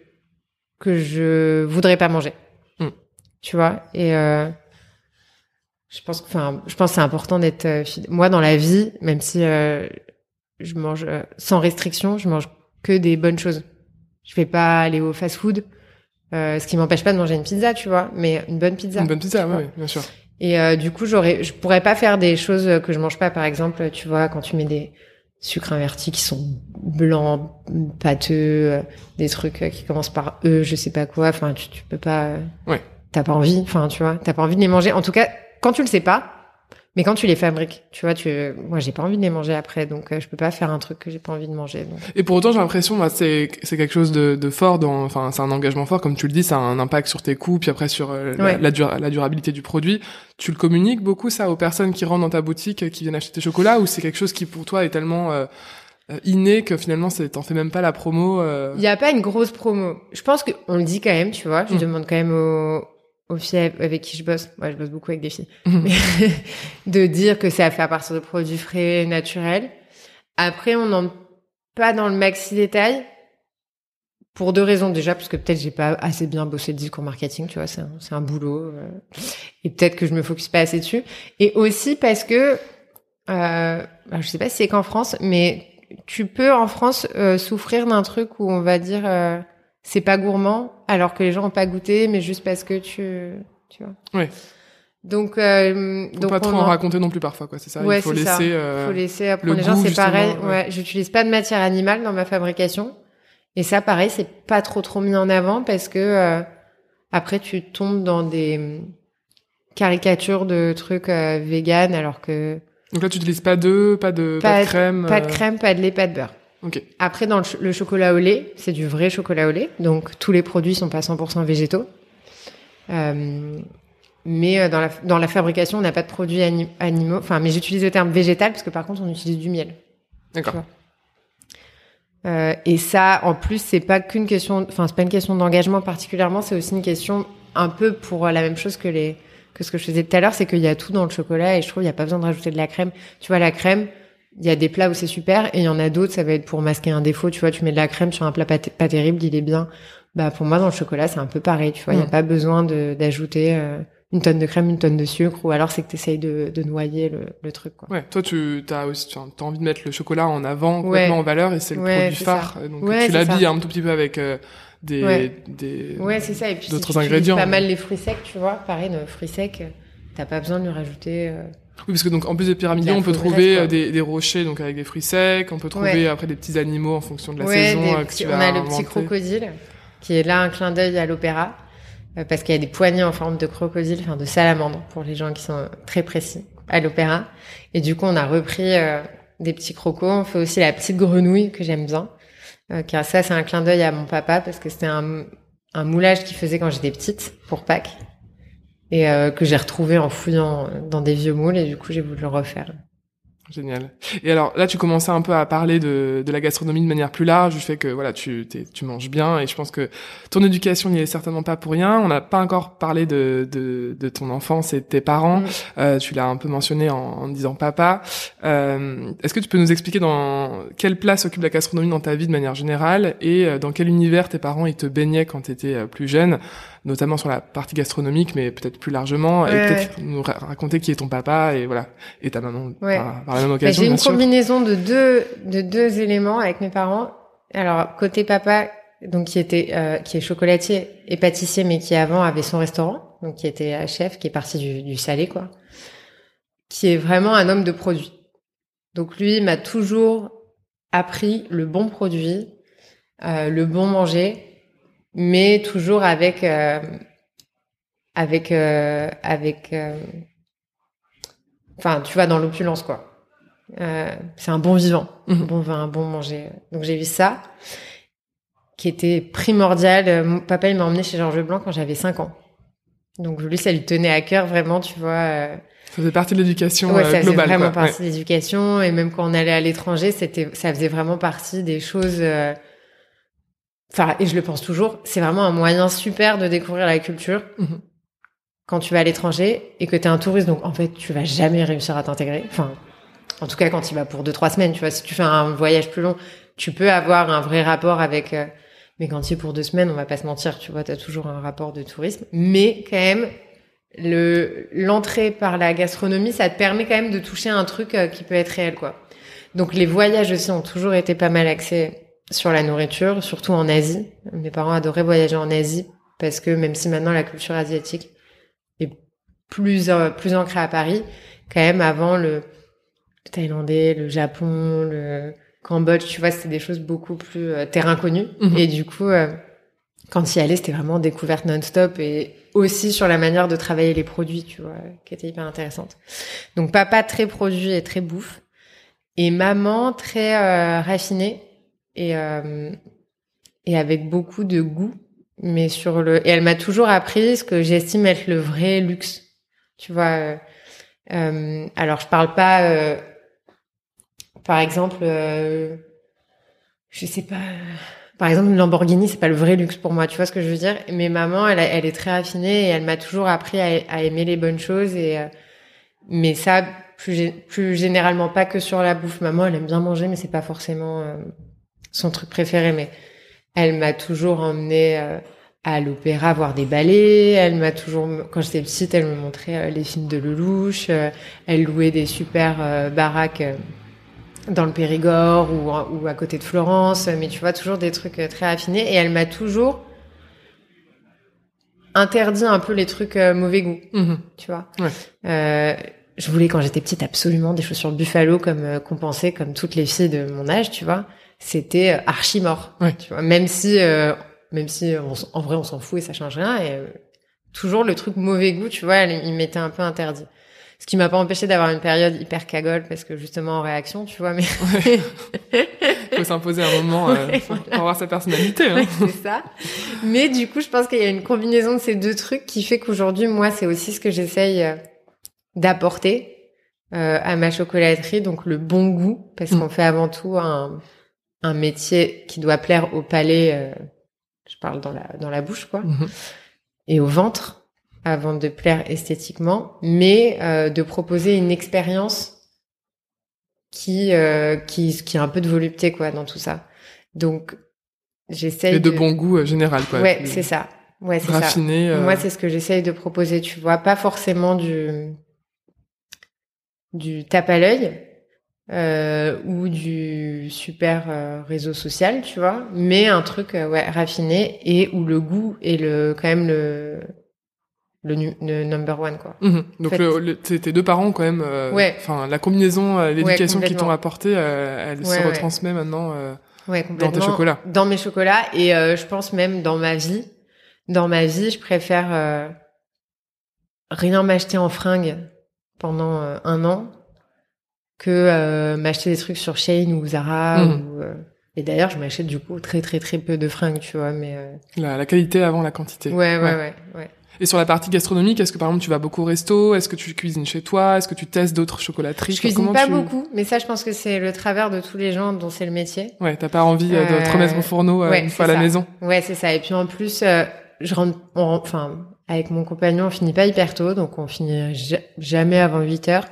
que je voudrais pas manger. Mm. Tu vois et je pense que enfin je pense c'est important d'être euh, fidèle. moi dans la vie même si euh, je mange euh, sans restriction, je mange que des bonnes choses. Je vais pas aller au fast-food, euh, ce qui m'empêche pas de manger une pizza, tu vois, mais une bonne pizza. Une bonne pizza, oui, bien sûr. Et euh, du coup, j'aurais, je pourrais pas faire des choses que je mange pas. Par exemple, tu vois, quand tu mets des sucres invertis qui sont blancs, pâteux, euh, des trucs qui commencent par E, je sais pas quoi. Enfin, tu, tu peux pas. euh, Ouais. T'as pas envie. Enfin, tu vois, t'as pas envie de les manger. En tout cas, quand tu le sais pas. Mais quand tu les fabriques, tu vois, tu, moi, j'ai pas envie de les manger après, donc euh, je peux pas faire un truc que j'ai pas envie de manger. donc. Et pour autant, j'ai l'impression, moi, c'est c'est quelque chose de, de fort, dans, enfin, c'est un engagement fort, comme tu le dis, ça a un impact sur tes coûts, puis après sur euh, la- Ouais. la, dura- la durabilité du produit. Tu le communiques beaucoup ça aux personnes qui rentrent dans ta boutique, euh, qui viennent acheter tes chocolats, ou c'est quelque chose qui pour toi est tellement euh, euh, inné que finalement, c'est- t'en fais même pas la promo. euh, Il y a pas une grosse promo. Je pense qu'on le dit quand même, tu vois. Je Mm. demande quand même aux, aux filles avec qui je bosse. Moi, je bosse beaucoup avec des filles. Mhm. De dire que c'est à faire à partir de produits frais, naturels. Après, on n'entre pas dans le maxi détail. Pour deux raisons déjà, parce que peut-être j'ai pas assez bien bossé le discours marketing, tu vois, c'est un, c'est un boulot, euh, et peut-être que je me focus pas assez dessus. Et aussi parce que, euh, je sais pas si c'est qu'en France, mais tu peux en France euh, souffrir d'un truc où on va dire euh, c'est pas gourmand, alors que les gens ont pas goûté, mais juste parce que tu, tu vois. Ouais. Donc, euh, faut donc pas trop en en- raconter non plus parfois, quoi. C'est ça. Ouais, il faut c'est ça. laisser. euh, faut laisser apprendre le les gens, goût, c'est pareil. Ouais, ouais. j'utilise pas de matière animale dans ma fabrication. Et ça, pareil, c'est pas trop trop mis en avant parce que euh, après tu tombes dans des caricatures de trucs euh, vegan alors que Donc là, tu utilises pas d'œufs, pas de, pas, Pas- de crème. pas de euh, crème, pas de lait, pas de beurre. Après, dans le, ch- le chocolat au lait, c'est du vrai chocolat au lait, donc tous les produits sont pas 100% végétaux. Euh, mais euh, dans la, dans la fabrication, on n'a pas de produits ani- animaux. Enfin, mais j'utilise le terme végétal parce que par contre, on utilise du miel. D'accord. Euh, et ça, en plus, c'est pas qu'une question, enfin, c'est pas une question d'engagement particulièrement, c'est aussi une question un peu pour la même chose que les, que ce que je faisais tout à l'heure, c'est qu'il y a tout dans le chocolat et je trouve qu'il n'y a pas besoin de rajouter de la crème. Tu vois, la crème, il y a des plats où c'est super et il y en a d'autres, ça va être pour masquer un défaut. Tu vois, tu mets de la crème sur un plat pas, pas terrible, il est bien. Bah, pour moi, dans le chocolat, c'est un peu pareil. Tu vois, il n'y a Mm. pas besoin d'ajouter euh, une tonne de crème, une tonne de sucre ou alors c'est que tu essayes de, de noyer le, le truc, quoi. Ouais, toi, tu as aussi, tu as envie de mettre le chocolat en avant, Ouais. complètement en valeur, et c'est le Ouais, produit phare. ça. Donc Ouais, tu l'habilles un tout petit peu avec euh, des, des. Ouais, c'est ça. Et puis, si d'autres tu utilises ingrédients. pas mal les fruits secs, tu vois. Pareil, le fruits secs, euh, t'as pas besoin de lui rajouter. euh, Oui, parce que donc en plus des pyramidiers, La on peut trouver euh, des, des rochers donc avec des fruits secs, on peut trouver Ouais. après des petits animaux en fonction de la ouais, saison des euh, que tu on a le petit crocodile, qui est là un clin d'œil à l'opéra, euh, parce qu'il y a des poignées en forme de crocodile, enfin de salamandre, pour les gens qui sont très précis, à l'opéra. Et du coup, on a repris euh, des petits crocos. On fait aussi la petite grenouille que j'aime bien. Euh, car ça, c'est un clin d'œil à mon papa, parce que c'était un, un moulage qu'il faisait quand j'étais petite, pour Pâques. Et euh, que j'ai retrouvé en fouillant dans des vieux moules, et du coup, j'ai voulu le refaire. Génial. Et alors là, tu commençais un peu à parler de, de la gastronomie de manière plus large, du fait que voilà, tu, tu manges bien, et je pense que ton éducation n'y est certainement pas pour rien. On n'a pas encore parlé de, de, de ton enfance et de tes parents. Mm. Euh, tu l'as un peu mentionné en, en disant papa. Euh, Est-ce que tu peux nous expliquer dans quelle place occupe la gastronomie dans ta vie de manière générale et euh, dans quel univers tes parents ils te baignaient quand tu étais plus jeune, notamment sur la partie gastronomique, mais peut-être plus largement, et Ouais, peut-être nous ra- raconter qui est ton papa et voilà et ta maman Ouais. par, par la même Bah, occasion. j'ai une sûr. combinaison de deux de deux éléments avec mes parents. Alors côté papa, donc qui était euh, qui est chocolatier et pâtissier, mais qui avant avait son restaurant, donc qui était chef, qui est parti du, du salé quoi, qui est vraiment un homme de produit. Donc lui m'a toujours appris le bon produit, euh, le bon manger, mais toujours avec euh, avec euh, avec euh, enfin tu vois dans l'opulence quoi. Euh, c'est un bon vivant, un Mhm. bon vin, un bon manger. Donc j'ai vu ça, qui était primordial. Euh, Mon papa il m'a emmené chez Georges Blanc quand j'avais 5 ans. Donc lui ça lui tenait à cœur vraiment, tu vois. Ça faisait partie de l'éducation ouais, ça faisait vraiment quoi. Ouais. partie de l'éducation et même quand on allait à l'étranger, c'était, ça faisait vraiment partie des choses. euh, Enfin, et je le pense toujours, c'est vraiment un moyen super de découvrir la culture Mhm. quand tu vas à l'étranger et que tu es un touriste. Donc en fait, tu vas jamais réussir à t'intégrer. Enfin, en tout cas quand tu vas pour deux trois semaines, tu vois, si tu fais un voyage plus long, tu peux avoir un vrai rapport avec euh, Mais quand tu es pour deux semaines, on va pas se mentir, tu vois, tu as toujours un rapport de tourisme. Mais quand même, le l'entrée par la gastronomie, ça te permet quand même de toucher un truc euh, qui peut être réel, quoi. Donc les voyages aussi ont toujours été pas mal axés sur la nourriture, surtout en Asie. Mes parents adoraient voyager en Asie parce que même si maintenant la culture asiatique est plus euh, plus ancrée à Paris, quand même avant le, le thaïlandais, le Japon, le Cambodge, tu vois, c'était des choses beaucoup plus euh, terrain connu. Mhm. Et du coup, euh, quand y allait, c'était vraiment découverte non-stop et aussi sur la manière de travailler les produits, tu vois, qui était hyper intéressante. Donc papa très produit et très bouffe, et maman très euh, raffinée et euh, et avec beaucoup de goût, mais sur le et elle m'a toujours appris ce que j'estime être le vrai luxe, tu vois. euh, euh, alors je parle pas, euh, par exemple, euh, je sais pas. par exemple, une Lamborghini, c'est pas le vrai luxe pour moi, tu vois ce que je veux dire? Mais maman, elle, elle est très raffinée et elle m'a toujours appris à, à aimer les bonnes choses. Et euh, mais ça, plus, plus généralement pas que sur la bouffe. Maman, elle aime bien manger, mais c'est pas forcément son truc préféré. Mais elle m'a toujours emmené euh, à l'opéra voir des ballets. Elle m'a toujours, quand j'étais petite, elle me montrait euh, les films de Lelouch. Euh, elle louait des super baraques. dans le Périgord ou, à côté de Florence, mais tu vois, toujours des trucs très raffinés. Et elle m'a toujours interdit un peu les trucs mauvais goût, Mhm. tu vois. Ouais. Je voulais, quand j'étais petite, absolument des chaussures Buffalo comme euh, pensait, comme toutes les filles de mon âge, tu vois. C'était euh, archi mort, Ouais. tu vois. Même si, euh, même si on s- en vrai on s'en fout et ça change rien. Et euh, toujours le truc mauvais goût, tu vois, il m'était un peu interdit. Ce qui m'a pas empêché d'avoir une période hyper cagole parce que justement en réaction, tu vois, mais Faut s'imposer un moment euh, Ouais, pour, voilà. avoir sa personnalité. Hein. c'est ça. Mais du coup, je pense qu'il y a une combinaison de ces deux trucs qui fait qu'aujourd'hui, moi, c'est aussi ce que j'essaye euh, d'apporter euh, à ma chocolaterie, donc le bon goût, parce Mm. qu'on fait avant tout un, un métier qui doit plaire au palais, euh, je parle dans la, dans la bouche, quoi, Mhm. et au ventre, avant de plaire esthétiquement, mais euh, de proposer une expérience qui, euh, qui, qui a un peu de volupté, quoi, dans tout ça. Donc, j'essaye Et de bon goût euh, général, quoi. Ouais, c'est ça. Ouais, c'est ça. Moi, c'est ce que j'essaye de proposer, tu vois. Pas forcément du, du tape à l'œil, euh, ou du super euh, réseau social, tu vois. Mais un truc, euh, ouais, raffiné et où le goût est le, quand même le, le, nu- le number one, quoi. Mhm. Donc fait- le, le- tes deux parents quand même. euh, Ouais. Enfin la combinaison, l'éducation qu'ils t'ont apportée, elle se retransmet maintenant. Ouais, Dans tes chocolats. Dans mes chocolats et je pense même dans ma vie. Dans ma vie, je préfère rien m'acheter en fringues pendant un an que euh, m'acheter des trucs sur Shein ou Zara. Mhm. Ou, euh, Et d'ailleurs, je m'achète du coup très très très peu de fringues, tu vois. Mais euh, la, la qualité avant la quantité. ouais, ouais, ouais, ouais. Et sur la partie gastronomique, est-ce que par exemple tu vas beaucoup au resto? Est-ce que tu cuisines chez toi? Est-ce que tu testes d'autres chocolateries? Je cuisine Comment pas tu- beaucoup, mais ça, je pense que c'est le travers de tous les gens dont c'est le métier. Ouais, t'as pas envie euh, de te Euh, remettre au fourneau euh, ouais, une fois à la ça. maison? Ouais, c'est ça. Et puis en plus, euh, je rentre, on enfin, avec mon compagnon, on finit pas hyper tôt, donc on finit ja- jamais avant 8 heures.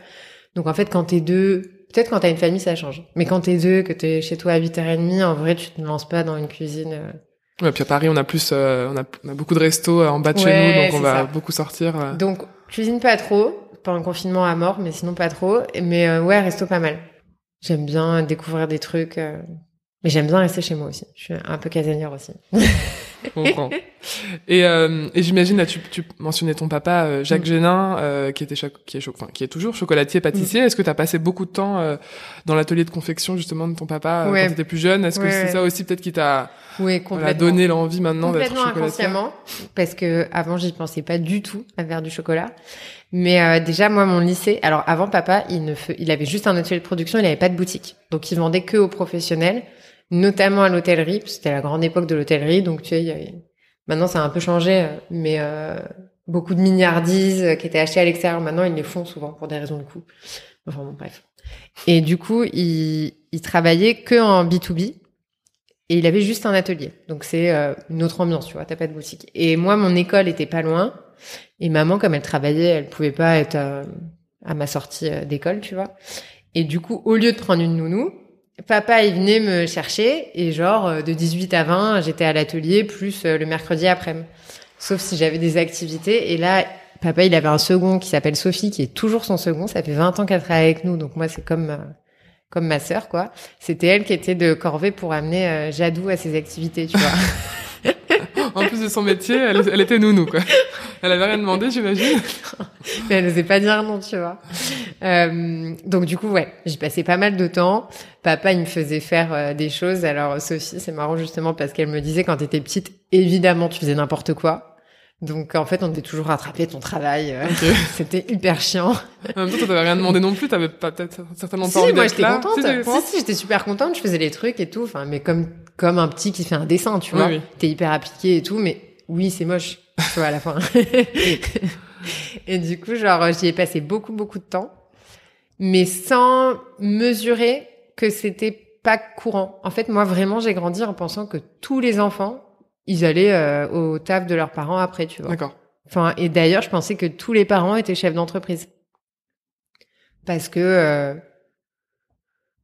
Donc en fait, quand t'es deux, peut-être quand t'as une famille, ça change. Mais quand t'es deux, que t'es chez toi à 8h30, en vrai, tu te lances pas dans une cuisine. euh. Ouais, puis à Paris, on a plus, euh, on, a, on a beaucoup de restos euh, en bas de chez nous, donc on va ça. beaucoup sortir. euh. Donc, cuisine pas trop, pendant le confinement à mort, mais sinon pas trop. Mais euh, ouais, resto pas mal. J'aime bien découvrir des trucs. Mais j'aime bien rester chez moi aussi. Je suis un peu casanière aussi. Comprends. et euh, et j'imagine là, tu, tu mentionnais ton papa euh, Jacques Mm. Génin, euh, qui était qui est, enfin, qui est toujours chocolatier pâtissier. Mm. Est-ce que tu as passé beaucoup de temps euh, dans l'atelier de confection justement de ton papa euh, Ouais. quand tu étais plus jeune? Est-ce que c'est ouais. ça aussi peut-être qui t'a Oui, voilà, donné l'envie maintenant d'être chocolatier inconsciemment parce que avant j'y pensais pas du tout à faire du chocolat mais euh, déjà moi mon lycée alors avant papa il ne fe- il avait juste un atelier de production il avait pas de boutique donc il vendait que aux professionnels notamment à l'hôtellerie parce c'était la grande époque de l'hôtellerie donc tu sais maintenant ça a un peu changé euh, mais euh, beaucoup de milliardises euh, qui étaient achetées à l'extérieur maintenant ils les font souvent pour des raisons de coût enfin bon bref et du coup il, il travaillait que en B2B et il avait juste un atelier. Donc c'est euh, une autre ambiance, tu vois, t'as pas de boutique. Et moi, mon école était pas loin. Et maman, comme elle travaillait, elle pouvait pas être euh, à ma sortie euh, d'école, tu vois. Et du coup, au lieu de prendre une nounou, papa, il venait me chercher et genre euh, de 18 à 20, j'étais à l'atelier plus euh, le mercredi après-midi. Sauf si j'avais des activités. Et là, papa, il avait un second qui s'appelle Sophie, qui est toujours son second. Ça fait 20 ans qu'elle travaille avec nous, donc moi, c'est comme euh, comme ma sœur, quoi. C'était elle qui était de corvée pour amener Jadou à ses activités, tu vois. en plus de son métier, elle, elle, était nounou, quoi. Elle avait rien demandé, j'imagine. Mais elle n'osait pas dire non, tu vois. Euh, donc du coup, ouais, j'y passais pas mal de temps. Papa, il me faisait faire euh, des choses. Alors Sophie, c'est marrant justement parce qu'elle me disait quand t'étais petite, évidemment, tu faisais n'importe quoi. Donc en fait, on était toujours rattrapé ton travail. Euh, c'était hyper chiant. En même temps, t'avais rien demandé non plus. T'avais pas peut-être certainement pas si, envie moi j'étais contente. Si, Si, si, j'étais super contente. Je faisais les trucs et tout. Enfin, mais comme comme un petit qui fait un dessin, tu Oui, vois. oui. T'es hyper appliqué et tout, mais oui, c'est moche. Tu vois à la fin. et du coup, genre, j'y ai passé beaucoup beaucoup de temps, mais sans mesurer que c'était pas courant. En fait, moi vraiment, j'ai grandi en pensant que tous les enfants ils allaient euh, au taf de leurs parents après, tu vois. D'accord. Enfin, et d'ailleurs, je pensais que tous les parents étaient chefs d'entreprise. Parce que euh,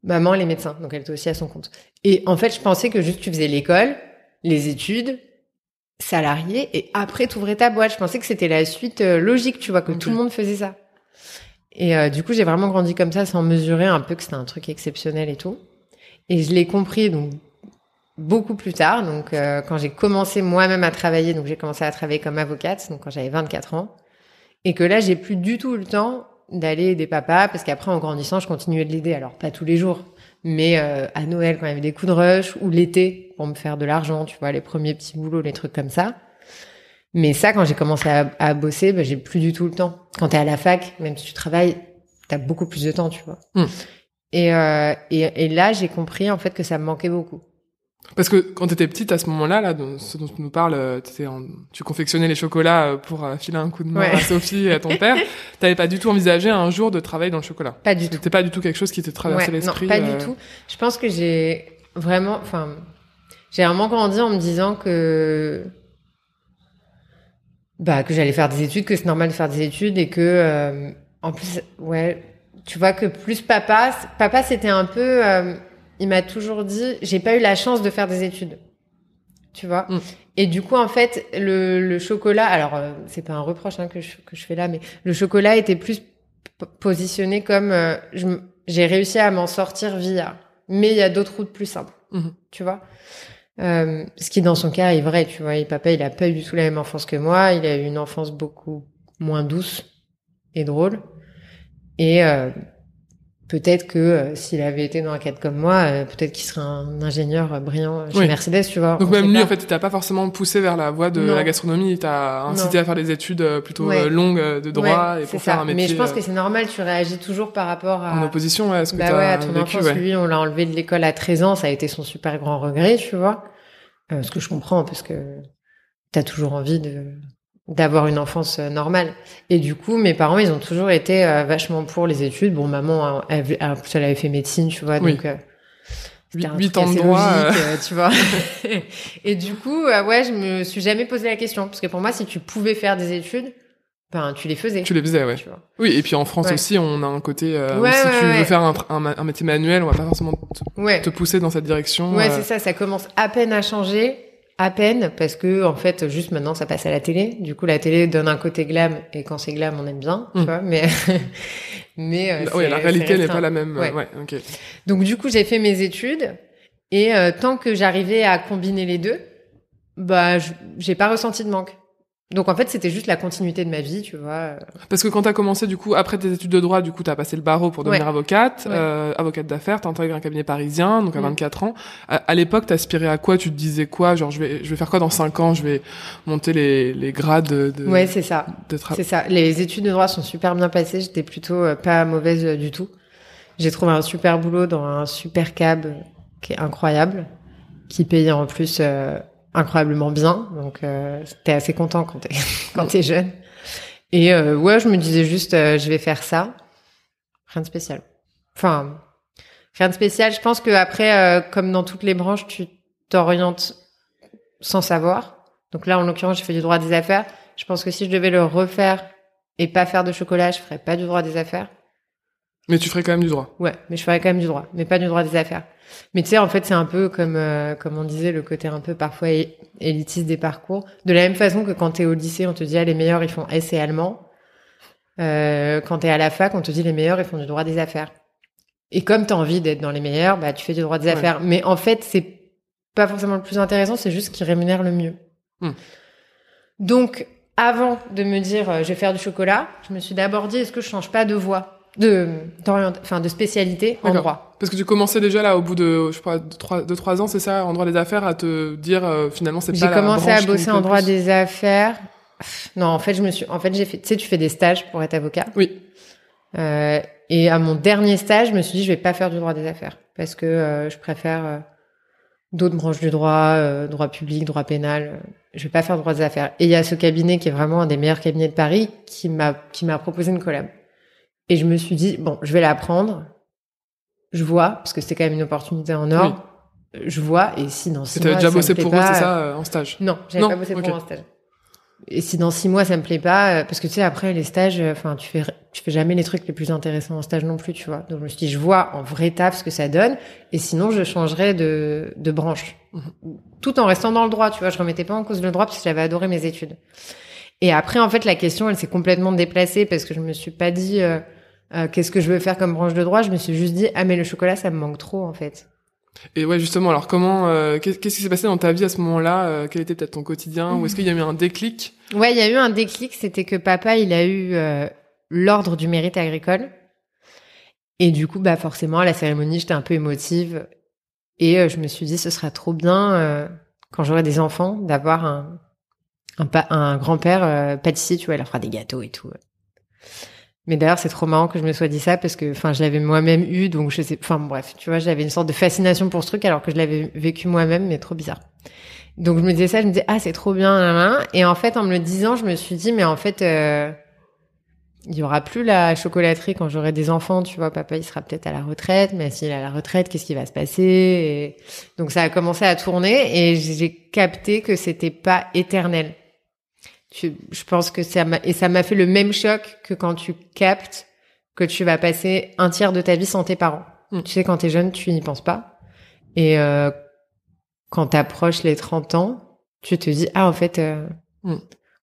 maman, elle est médecin, donc elle était aussi à son compte. Et en fait, je pensais que juste tu faisais l'école, les études, salarié, et après tu ouvrais ta boîte. Je pensais que c'était la suite euh, logique, tu vois, que tout le monde faisait ça. Et euh, du coup, j'ai vraiment grandi comme ça, sans mesurer un peu que c'était un truc exceptionnel et tout. Et je l'ai compris donc beaucoup plus tard. Donc, euh, quand j'ai commencé moi-même à travailler, donc j'ai commencé à travailler comme avocate, donc quand j'avais 24 ans, et que là, j'ai plus du tout eu le temps d'aller aider papa, parce qu'après, en grandissant, je continuais de l'aider. Alors, pas tous les jours, mais euh, à Noël, quand il y avait des coups de rush, ou l'été, pour me faire de l'argent, tu vois, les premiers petits boulots, les trucs comme ça. Mais ça, quand j'ai commencé à, à bosser, bah, j'ai plus du tout le temps. Quand t'es à la fac, même si tu travailles, t'as beaucoup plus de temps, tu vois. Hmm. Et, euh, et, et là, j'ai compris en fait que ça me manquait beaucoup. Parce que quand t'étais petite, à ce moment-là, là, ce dont tu nous parles, euh, en- tu confectionnais les chocolats euh, pour euh, filer un coup de main Ouais. à Sophie et à ton père. T'avais pas du tout envisagé un jour de travailler dans le chocolat. Pas du tout. C'était pas du tout quelque chose qui te traversait Ouais, l'esprit. Non, pas euh, du tout. Je pense que j'ai vraiment, enfin, j'ai vraiment grandi en me disant que, bah, que j'allais faire des études, que c'est normal de faire des études et que, euh, en plus, ouais, tu vois que plus papa, papa c'était un peu, euh, il m'a toujours dit, j'ai pas eu la chance de faire des études. Tu vois. Mm. Et du coup, en fait, le, le chocolat, alors, euh, c'est pas un reproche hein, que, je, que je fais là, mais le chocolat était plus positionné comme euh, j'ai réussi à m'en sortir via. Mais il y a d'autres routes plus simples, Mhm. tu vois. Euh, ce qui dans son cas est vrai, tu vois. Et papa, il a pas eu du tout la même enfance que moi. Il a eu une enfance beaucoup moins douce et drôle. Et peut-être que euh, s'il avait été dans un cadre comme moi, euh, peut-être qu'il serait un ingénieur euh, brillant chez Oui. Mercedes, tu vois. Donc même lui, pas. en fait, il t'a pas forcément poussé vers la voie de Non. la gastronomie. Il t'a incité Non. à faire des études plutôt Ouais. longues de droit Ouais, et c'est pour faire ça. un métier Mais je pense que c'est normal, tu réagis toujours par rapport à... en opposition ouais, à ce que Bah t'as ouais, à ton vécu. enfance, lui, on l'a enlevé de l'école à 13 ans, ça a été son super grand regret, tu vois. Euh, ce que je comprends, parce que t'as toujours envie de d'avoir une enfance euh, normale. Et du coup, mes parents, ils ont toujours été euh, vachement pour les études. Bon, maman, elle, elle- avait fait médecine, tu vois, Oui. donc... euh, c'était Huit- un huit truc ans de droit, euh, tu vois. et du coup, ouais, je me suis jamais posé la question. Parce que pour moi, si tu pouvais faire des études, ben, tu les faisais. Tu les faisais, ouais. tu vois. Oui, et puis en France Ouais. aussi, on a un côté euh, où si ouais, tu veux faire un, un, un métier manuel, on va pas forcément te, Ouais. te pousser dans cette direction. Ouais, euh, c'est ça, ça commence à peine à changer, à peine, parce que en fait, juste maintenant, ça passe à la télé. Du coup, la télé donne un côté glam, et quand c'est glam, on aime bien, tu Mm. vois. Mais, mais euh, la- ouais, c'est- la réalité n'est pas la même. Ouais. Ouais, ok. Donc du coup, j'ai fait mes études, et euh, tant que j'arrivais à combiner les deux, bah, j'ai pas ressenti de manque. Donc en fait, c'était juste la continuité de ma vie, tu vois. Parce que quand t'as commencé, du coup, après tes études de droit, du coup, t'as passé le barreau pour devenir Ouais. avocate, Ouais. euh, avocate d'affaires, t'as intégré un cabinet parisien, donc à Mm. 24 ans. À, à l'époque, t'aspirais à quoi? Tu te disais quoi? Genre, je vais, je vais faire quoi dans 5 ans? Je vais monter les, les grades de, de, Ouais, c'est ça. C'est ça. Les études de droit sont super bien passées. J'étais plutôt euh, pas mauvaise euh, du tout. J'ai trouvé un super boulot dans un super cab euh, qui est incroyable, qui payait en plus euh, incroyablement bien. Donc, euh, t'es assez content quand t'es quand t'es jeune. Et euh, ouais, je me disais juste, euh, je vais faire ça. Rien de spécial. Enfin, rien de spécial. Je pense que après, euh, comme dans toutes les branches, tu t'orientes sans savoir. Donc là, en l'occurrence, j'ai fait du droit des affaires. Je pense que si je devais le refaire et pas faire de chocolat, je ferais pas du droit des affaires. Mais tu ferais quand même du droit. Ouais, mais je ferais quand même du droit, mais pas du droit des affaires. Mais tu sais, en fait, c'est un peu comme, euh, comme on disait, le côté un peu parfois élitiste des parcours. De la même façon que quand t'es au lycée, on te dit, ah, les meilleurs, ils font S et allemand. Euh, quand t'es à la fac, on te dit, les meilleurs, ils font du droit des affaires. Et comme t'as envie d'être dans les meilleurs, bah, tu fais du droit des Ouais. affaires. Mais en fait, c'est pas forcément le plus intéressant, c'est juste ce qui rémunère le mieux. Hmm. Donc, avant de me dire, euh, je vais faire du chocolat, je me suis d'abord dit, est-ce que je change pas de voie, de, enfin, de spécialité en droit? Parce que tu commençais déjà là, au bout de, je pas, de trois, de trois ans, c'est ça, en droit des affaires, à te dire, euh, finalement, c'est pas J'ai commencé à bosser en droit plus. des affaires. Non, en fait, je me suis, en fait, j'ai fait, tu sais, tu fais des stages pour être avocat. Oui. Euh, et à mon dernier stage, je me suis dit, je vais pas faire du droit des affaires parce que euh, je préfère euh, d'autres branches du droit, euh, droit public, droit pénal. euh, je vais pas faire droit des affaires. Et il y a ce cabinet qui est vraiment un des meilleurs cabinets de Paris qui m'a qui m'a proposé une collab. Et je me suis dit, bon, je vais la prendre. Je vois parce que c'était quand même une opportunité en or. Je vois et si dans six mois, déjà ça me bossé pour eux, c'est ça, euh, en stage? non, j'avais pas bossé pour un stage. Et si dans six mois ça me plaît pas, euh, parce que tu sais après les stages, euh, enfin tu fais tu fais jamais les trucs les plus intéressants en stage non plus, tu vois. Donc je me suis dit je vois en vrai taf ce que ça donne, et sinon je changerais de de branche, Mhm. tout en restant dans le droit, tu vois. Je remettais pas en cause le droit parce que j'avais adoré mes études. Et après en fait la question elle s'est complètement déplacée parce que je me suis pas dit euh, euh, qu'est-ce que je veux faire comme branche de droit, je me suis juste dit ah mais le chocolat ça me manque trop en fait. Et ouais, justement, alors comment, euh, qu'est- qu'est-ce qui s'est passé dans ta vie à ce moment-là? Euh, Quel était peut-être ton quotidien? Ou est-ce qu'il y a eu un déclic? Ouais, il y a eu un déclic, c'était que papa, il a eu euh, l'ordre du mérite agricole. Et du coup, bah forcément, à la cérémonie, j'étais un peu émotive. Et je me suis dit, ce sera trop bien, quand j'aurai des enfants, d'avoir un, un, un grand-père pâtissier, tu vois, il leur fera des gâteaux et tout. Mais d'ailleurs, c'est trop marrant que je me sois dit ça parce que, enfin, je l'avais moi-même eu, donc je sais, enfin, bref, tu vois, j'avais une sorte de fascination pour ce truc alors que je l'avais vécu moi-même, mais trop bizarre. Donc je me disais ça, je me disais ah c'est trop bien, nan, nan. et en fait en me le disant, je me suis dit mais en fait euh, il y aura plus la chocolaterie quand j'aurai des enfants, tu vois, papa il sera peut-être à la retraite, mais s'il est à la retraite, qu'est-ce qui va se passer Donc ça a commencé à tourner et j'ai capté que c'était pas éternel. Tu- je pense que ça m'a et ça m'a fait le même choc que quand tu captes que tu vas passer un tiers de ta vie sans tes parents. Mm. Tu sais quand t'es jeune, tu n'y penses pas. Et euh, quand t'approches les 30 ans, tu te dis ah en fait euh, Mm.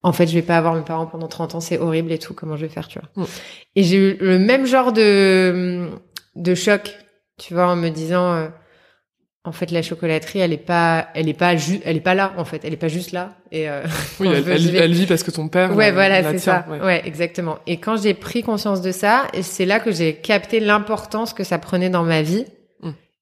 en fait je vais pas avoir mes parents pendant 30 ans, c'est horrible et tout, comment je vais faire, tu vois. Mm. Et j'ai eu le même genre de de choc, tu vois, en me disant euh, en fait la chocolaterie, elle est pas elle est pas ju- elle est pas là en fait, elle est pas juste là et euh, Oui, elle, vit parce que ton père. Ouais, euh, voilà, c'est ça. ouais. Ouais. exactement. Et quand j'ai pris conscience de ça, c'est là que j'ai capté l'importance que ça prenait dans ma vie.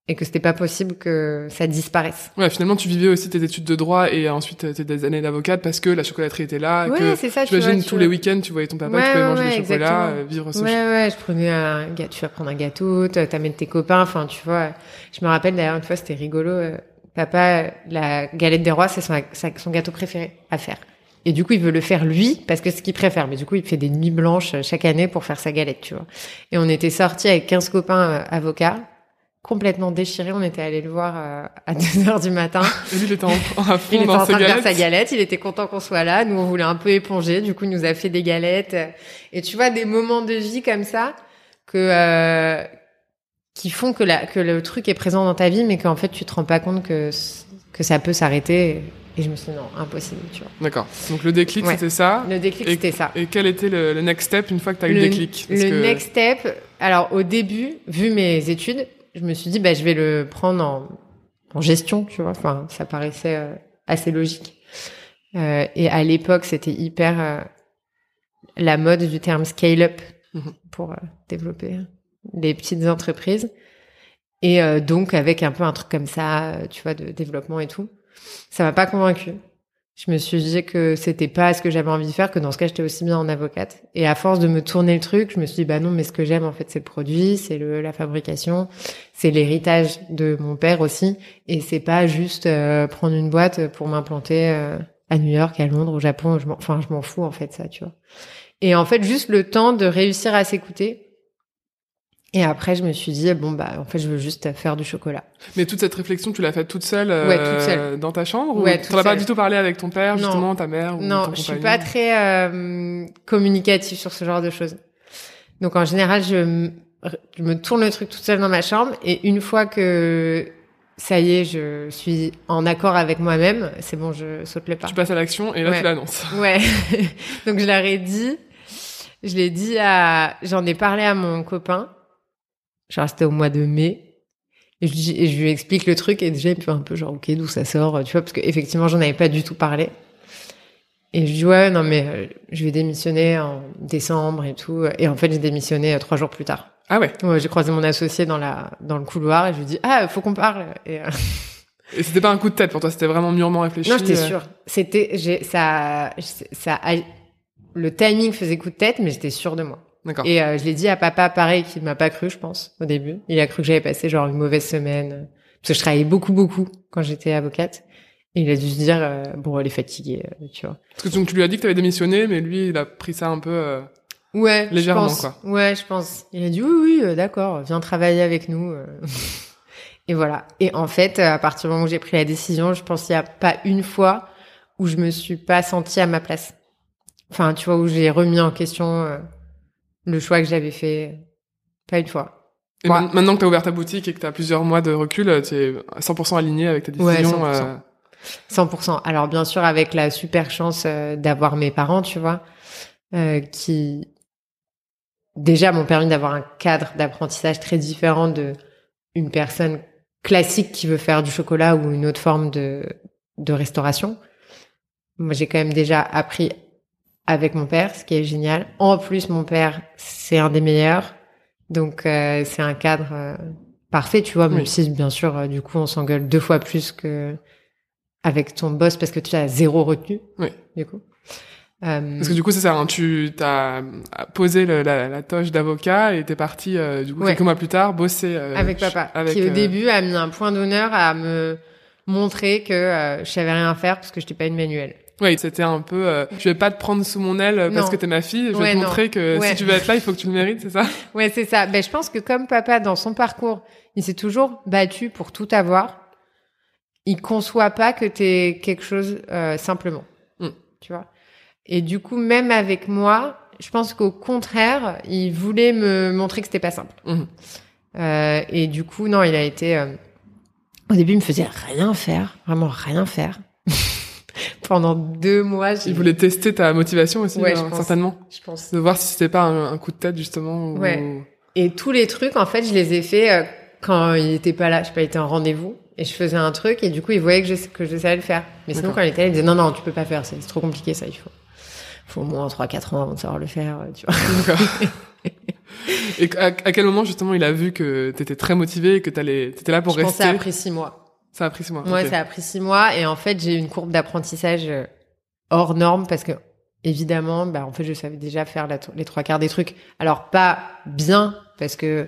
Et que c'était pas possible que ça disparaisse. Ouais, finalement, tu vivais aussi tes études de droit et ensuite euh, tes des années d'avocate parce que la chocolaterie était là. Ouais, que c'est ça, tu tu tous vois. les week-ends, tu voyais ton papa, Ouais, tu pouvais ouais, manger ouais, du chocolat, exactement. euh, vivre ce Ouais, ouais, je prenais un gâteau, tu vas prendre un gâteau, t'a- t'amènes tes copains, enfin, tu vois. Je me rappelle d'ailleurs une fois, c'était rigolo. euh, Papa, la galette des rois, c'est son, son gâteau préféré à faire. Et du coup, il veut le faire lui parce que c'est ce qu'il préfère. Mais du coup, il fait des nuits blanches euh, chaque année pour faire sa galette, tu vois. Et on était sortis avec 15 copains euh, avocats, complètement déchirés. On était allés le voir euh, à 2 heures du matin. Et lui, il était en, à fond Il était dans en train de faire sa galette, il était content qu'on soit là. Nous, on voulait un peu éponger. Du coup, il nous a fait des galettes. Et tu vois, des moments de vie comme ça que euh, qui font que la que le truc est présent dans ta vie, mais qu'en fait, tu te rends pas compte que que ça peut s'arrêter. Et je me suis dit non, impossible. Tu vois. D'accord. Donc le déclic, Ouais. c'était ça. Le déclic, c'était ça. Et quel était le, le next step une fois que tu as eu le le, déclic? Parce le que- next step, alors au début, vu mes études, je me suis dit bah je vais le prendre en, en gestion, tu vois. Enfin, ça paraissait euh, assez logique. Euh, et à l'époque, c'était hyper euh, la mode du terme scale up Mhm. pour développer les petites entreprises. Et donc avec un peu un truc comme ça, tu vois, de développement et tout, ça m'a pas convaincu. Je me suis dit que c'était pas ce que j'avais envie de faire, que dans ce cas j'étais aussi bien en avocate. Et à force de me tourner le truc, je me suis dit bah non, mais ce que j'aime en fait c'est le produit, c'est le la fabrication, c'est l'héritage de mon père aussi, et c'est pas juste euh, prendre une boîte pour m'implanter euh, à New York, à Londres, au Japon. Enfin je m'en fous en fait ça, tu vois. Et en fait juste le temps de réussir à s'écouter. Et après je me suis dit bon bah en fait je veux juste faire du chocolat. Mais toute cette réflexion, tu l'as faite toute seule, euh, Ouais, toute seule. dans ta chambre Ouais, ou toute t'en as pas du tout parlé avec ton père, Non. justement, ta mère ou Non, ton je suis pas très euh, communicative sur ce genre de choses. Donc en général, je je me tourne le truc toute seule dans ma chambre et une fois que ça y est, je suis en accord avec moi-même, c'est bon, je saute le pas. Tu passes à l'action et là Ouais. tu l'annonces. Ouais. Donc je leur ai dit, je l'ai dit à, j'en ai parlé à mon copain. Genre c'était au mois de mai. Et je, dis- et je lui explique le truc et déjà il me fait un peu genre ok d'où ça sort, tu vois, parce qu'effectivement j'en avais pas du tout parlé. Et je dis ouais non mais euh, je vais démissionner en décembre et tout. Et en fait j'ai démissionné euh, trois jours plus tard. Ah ouais. Ouais, j'ai croisé mon associé dans la dans le couloir et je lui dis ah faut qu'on parle. Et, euh, Et c'était pas un coup de tête pour toi, c'était vraiment mûrement réfléchi. non, j'étais euh. sûre. C'était, j'ai, ça, ça, le timing faisait coup de tête, mais j'étais sûre de moi. Et euh, je l'ai dit à papa, pareil, qui m'a pas cru, je pense, au début. Il a cru que j'avais passé genre une mauvaise semaine, euh, parce que je travaillais beaucoup, beaucoup quand j'étais avocate. Et il a dû se dire, euh, bon, elle est fatiguée, euh, tu vois. Parce que donc, tu lui as dit que tu avais démissionné, mais lui, il a pris ça un peu. euh, Ouais, Légèrement, je pense. quoi. Ouais, je pense. Il a dit oui, oui, d'accord, viens travailler avec nous. Et voilà. Et en fait, à partir du moment où j'ai pris la décision, je pense qu'il n'y a pas une fois où je me suis pas sentie à ma place. Enfin, tu vois, où j'ai remis en question euh, le choix que j'avais fait. Pas une fois. Et Ouais. maintenant que tu as ouvert ta boutique et que tu as plusieurs mois de recul, tu es 100% aligné avec tes Ouais, décisions. 100%. euh, 100%. Alors bien sûr avec la super chance euh, d'avoir mes parents, tu vois, euh, qui déjà m'ont permis d'avoir un cadre d'apprentissage très différent de une personne classique qui veut faire du chocolat ou une autre forme de de restauration. Moi, j'ai quand même déjà appris avec mon père, ce qui est génial. En plus, mon père, c'est un des meilleurs. Donc, euh, c'est un cadre euh, parfait, tu vois, même Oui. si, bien sûr, euh, du coup, on s'engueule deux fois plus que avec ton boss parce que tu as zéro retenue, Oui. du coup. Euh, Parce que du coup, c'est ça, hein, tu as posé le- la, la toge d'avocat et t'es parti, euh, du coup, Ouais. quelques mois plus tard, bosser euh, avec papa, avec, qui au euh, début a mis un point d'honneur à me montrer que euh, je savais rien faire parce que j'étais pas une manuelle. Oui, c'était un peu, euh, je vais pas te prendre sous mon aile parce Non. que t'es ma fille, je vais Ouais, te non. montrer que Ouais. si tu veux être là, il faut que tu le mérites, c'est ça? Ouais, c'est ça. Ben, je pense que comme papa, dans son parcours, il s'est toujours battu pour tout avoir. Il conçoit pas que t'es quelque chose euh, simplement. Mm. Tu vois? Et du coup, même avec moi, je pense qu'au contraire, il voulait me montrer que c'était pas simple. Mhm. Euh, et du coup, non, il a été. euh, Au début, il me faisait rien faire, vraiment rien faire. Pendant deux mois. Il voulait tester ta motivation aussi, Ouais, je pense. certainement. Je pense. De voir si c'était pas un, un coup de tête, justement. ou- Ouais. Et tous les trucs, en fait, je les ai faits euh, quand il était pas là. Je sais pas, il était en rendez-vous et je faisais un truc et du coup, il voyait que je, que je savais le faire. Mais sinon, quand il était là, il disait non, non, tu peux pas faire, c'est trop compliqué ça, il faut. Faut au moins 3-4 ans avant de savoir le faire, euh, tu vois. D'accord. Et à, à quel moment, justement, il a vu que t'étais très motivé et que t'allais, t'étais là pour je pense rester ça a pris 6 mois. Ça a pris six mois. Moi, ok. ça a pris 6 mois et en fait, j'ai une courbe d'apprentissage euh, hors norme parce que évidemment, bah, en fait, je savais déjà faire la- les trois quarts des trucs. Alors, pas bien parce que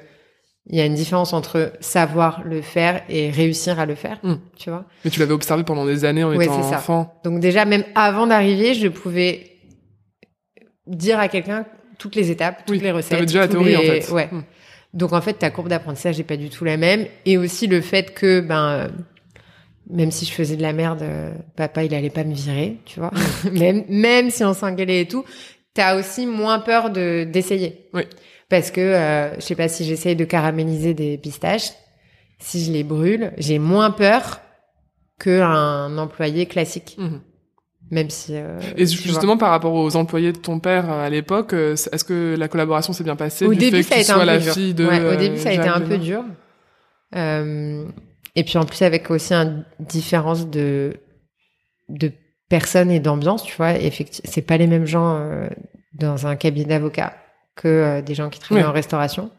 il y a une différence entre savoir le faire et réussir à le faire, Mm. tu vois. Mais tu l'avais observé pendant des années en Ouais, étant ça. enfant. Donc déjà, même avant d'arriver, je pouvais dire à quelqu'un toutes les étapes, toutes Oui, les recettes. t'avais déjà la théorie, en fait. Ouais. Mm. Donc en fait, ta courbe d'apprentissage n'est pas du tout la même. Et aussi le fait que, ben, même si je faisais de la merde, euh, papa, il allait pas me virer, tu vois. même, même si on s'engueulait et tout, t'as aussi moins peur de d'essayer. Oui. Parce que, euh, je sais pas si j'essaye de caraméliser des pistaches, si je les brûle, j'ai moins peur qu'un employé classique. Mhm. Même si. euh, Et vois. justement, par rapport aux employés de ton père euh, à l'époque, euh, est-ce que la collaboration s'est bien passée au du début, fait ça a été un peu la dur. fille de Ouais, au début, ça a été un peu dur. Euh, et puis en plus, avec aussi une différence de de personnes et d'ambiance, tu vois. Effectivement, c'est pas les mêmes gens euh, dans un cabinet d'avocat que euh, des gens qui travaillent en restauration.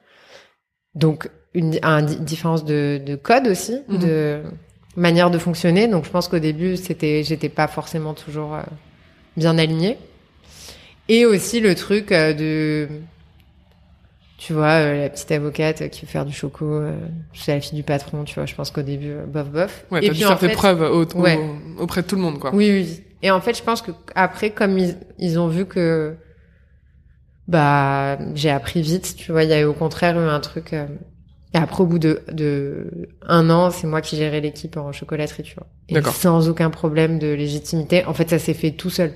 Donc une, un- di- différence de, de code aussi, Mhm. de manière de fonctionner. Donc je pense qu'au début, c'était, j'étais pas forcément toujours euh, bien alignée. Et aussi le truc de, tu vois, euh, la petite avocate qui veut faire du choco, euh, c'est la fille du patron, tu vois. Je pense qu'au début, euh, bof bof. Ouais, Et puis, en fait- preuves au- auprès de tout le monde, quoi. oui, oui. Et en fait, je pense que après, comme ils, ils ont vu que bah j'ai appris vite, tu vois, il y a eu au contraire eu un truc. euh, et après, au bout de, de un an, c'est moi qui gérais l'équipe en chocolaterie, tu vois. Et sans aucun problème de légitimité. En fait, ça s'est fait tout seul.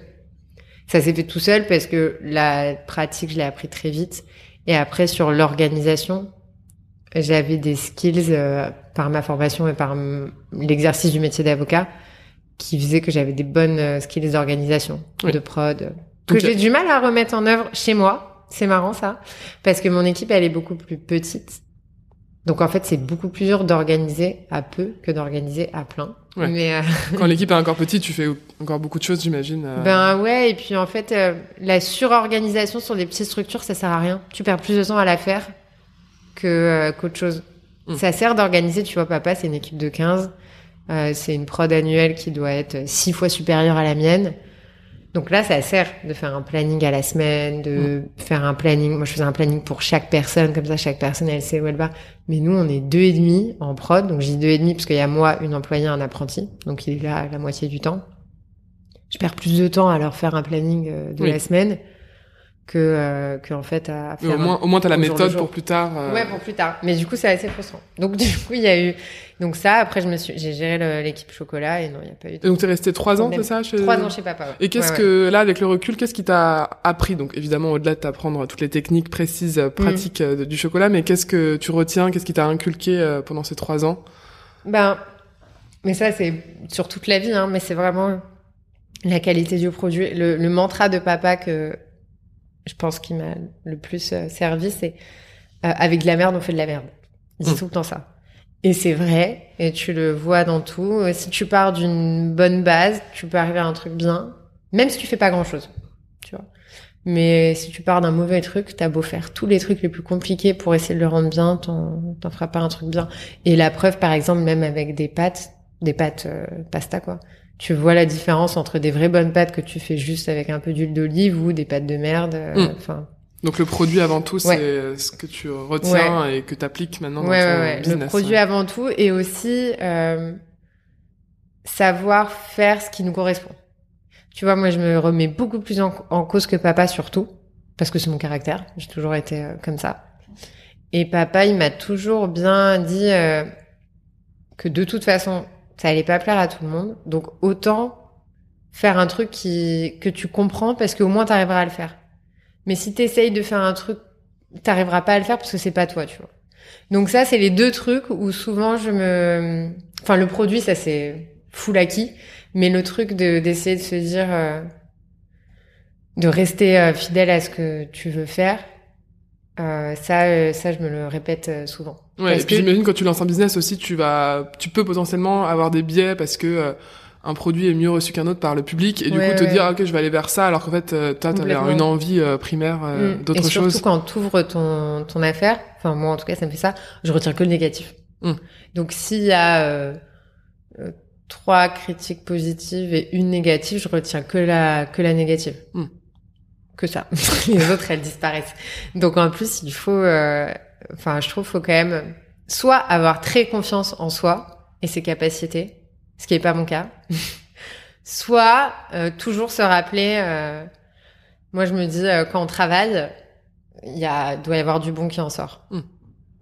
Ça s'est fait tout seul parce que la pratique, je l'ai appris très vite. Et après, sur l'organisation, j'avais des skills euh, par ma formation et par l'exercice du métier d'avocat qui faisait que j'avais des bonnes euh, skills d'organisation, de prod, que j'ai du mal à remettre en œuvre chez moi. C'est marrant ça, parce que mon équipe elle est beaucoup plus petite. Donc en fait c'est beaucoup plus dur d'organiser à peu que d'organiser à plein. Mais euh, quand l'équipe est encore petite, tu fais encore beaucoup de choses, j'imagine. Euh. Ben ouais, et puis en fait la surorganisation sur des petites structures ça sert à rien. Tu perds plus de temps à la faire que qu'autre chose. Mm. Ça sert d'organiser, tu vois, papa, c'est une équipe de 15. Euh, c'est une prod annuelle qui doit être six fois supérieure à la mienne. Donc là, ça sert de faire un planning à la semaine, de faire un planning. Moi, je faisais un planning pour chaque personne, comme ça, chaque personne, elle sait où elle va. Mais nous, on est deux et demi en prod. Donc, j'ai deux et demi parce qu'il y a moi, une employée, un apprenti. Donc, il est là la moitié du temps. Je perds plus de temps à leur faire un planning euh, de la semaine que, euh, que en fait à faire au moins au moins t'as la méthode pour plus tard euh... ouais pour plus tard. Mais du coup c'est assez frustrant. Donc du coup il y a eu donc ça après je me suis j'ai géré l'équipe chocolat et non il y a pas eu de... et donc t'es resté trois ans c'est ça chez... trois ans chez papa ouais. et qu'est-ce que là avec le recul qu'est-ce qui t'a appris? Donc évidemment au-delà de t'apprendre toutes les techniques précises euh, pratiques mm. euh, du chocolat mais qu'est-ce que tu retiens? Qu'est-ce qui t'a inculqué pendant ces trois ans? Ben mais ça c'est sur toute la vie hein, mais c'est vraiment la qualité du produit le, le mantra de papa que je pense, qui m'a le plus euh, servi, c'est euh, avec de la merde, on fait de la merde. Il dit mmh. tout le temps ça. Et c'est vrai, et tu le vois dans tout. Euh, si tu pars d'une bonne base, tu peux arriver à un truc bien, même si tu fais pas grand chose, tu vois. Mais si tu pars d'un mauvais truc, t'as beau faire tous les trucs les plus compliqués pour essayer de le rendre bien, t'en feras pas un truc bien. Et la preuve, par exemple, même avec des pâtes, des pâtes pasta quoi, tu vois la différence entre des vraies bonnes pâtes que tu fais juste avec un peu d'huile d'olive ou des pâtes de merde. Euh, mm. Enfin. Donc le produit avant tout, c'est ce que tu retiens et que tu appliques maintenant dans ton business. Le produit avant tout et aussi euh, savoir faire ce qui nous correspond. Tu vois, moi je me remets beaucoup plus en, cause que papa surtout parce que c'est mon caractère. J'ai toujours été euh, comme ça. Et papa, il m'a toujours bien dit euh, que de toute façon, ça allait pas plaire à tout le monde. Donc autant faire un truc qui que tu comprends parce qu'au moins t'arriveras à le faire. Mais si t'essayes de faire un truc, t'arriveras pas à le faire parce que c'est pas toi, tu vois. Donc ça, c'est les deux trucs où souvent je me, enfin le produit, ça c'est full acquis, mais le truc de d'essayer de se dire, euh, de rester euh, fidèle à ce que tu veux faire, euh, ça, euh, ça, je me le répète euh, souvent. Ouais, et puis j'imagine quand tu lances un business aussi, tu vas, tu peux potentiellement avoir des biais parce que un produit est mieux reçu qu'un autre par le public et du coup te dire ok je vais aller vers ça alors qu'en fait toi t'as une envie primaire mm. d'autre chose. Et surtout quand t'ouvres ton ton affaire, enfin moi en tout cas ça me fait ça, je retiens que le négatif. Mm. Donc s'il y a trois critiques positives et une négative, je retiens que la que la négative. Mm que ça. les autres, elles disparaissent. Donc en plus, il faut, euh, enfin, je trouve, faut quand même soit avoir très confiance en soi et ses capacités, ce qui est pas mon cas, soit euh, toujours se rappeler. Euh, moi, je me dis quand on travaille, il y a, doit y avoir du bon qui en sort. Hmm.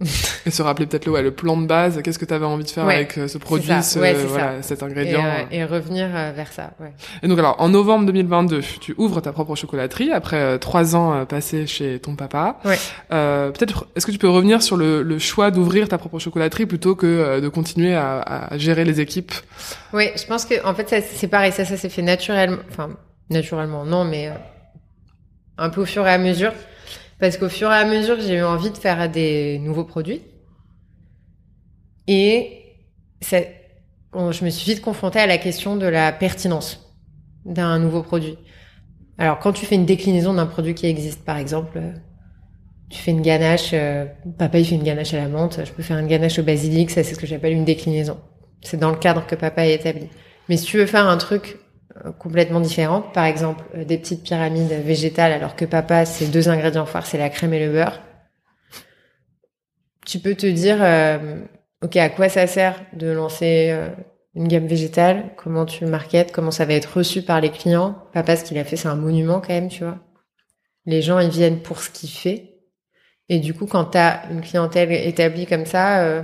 et se rappeler peut-être le, ouais, le plan de base, qu'est-ce que tu avais envie de faire avec euh, ce produit, ce, voilà, cet ingrédient. Et, euh, et revenir euh, vers ça. Ouais. Et donc alors, en novembre 2022, tu ouvres ta propre chocolaterie après trois ans passés chez ton papa. Ouais. peut-être, est-ce que tu peux revenir sur le, le choix d'ouvrir ta propre chocolaterie plutôt que de continuer à, à, gérer les équipes? Oui, je pense que en fait, c'est pareil, ça, ça s'est fait naturellement. Enfin, naturellement, non, mais un peu au fur et à mesure. Parce qu'au fur et à mesure, j'ai eu envie de faire des nouveaux produits. Et je me suis vite confrontée à la question de la pertinence d'un nouveau produit. Alors, quand tu fais une déclinaison d'un produit qui existe, par exemple, tu fais une ganache, euh, papa il fait une ganache à la menthe, je peux faire une ganache au basilic, ça c'est ce que j'appelle une déclinaison. C'est dans le cadre que papa a établi. Mais si tu veux faire un truc complètement différentes. Par exemple, euh, des petites pyramides végétales, alors que papa, c'est deux ingrédients forts, c'est la crème et le beurre. Tu peux te dire, euh, ok, à quoi ça sert de lancer une gamme végétale? Comment tu marketes? Comment ça va être reçu par les clients? Papa, ce qu'il a fait, c'est un monument quand même, tu vois. Les gens, ils viennent pour ce qu'il fait. Et du coup, quand tu as une clientèle établie comme ça,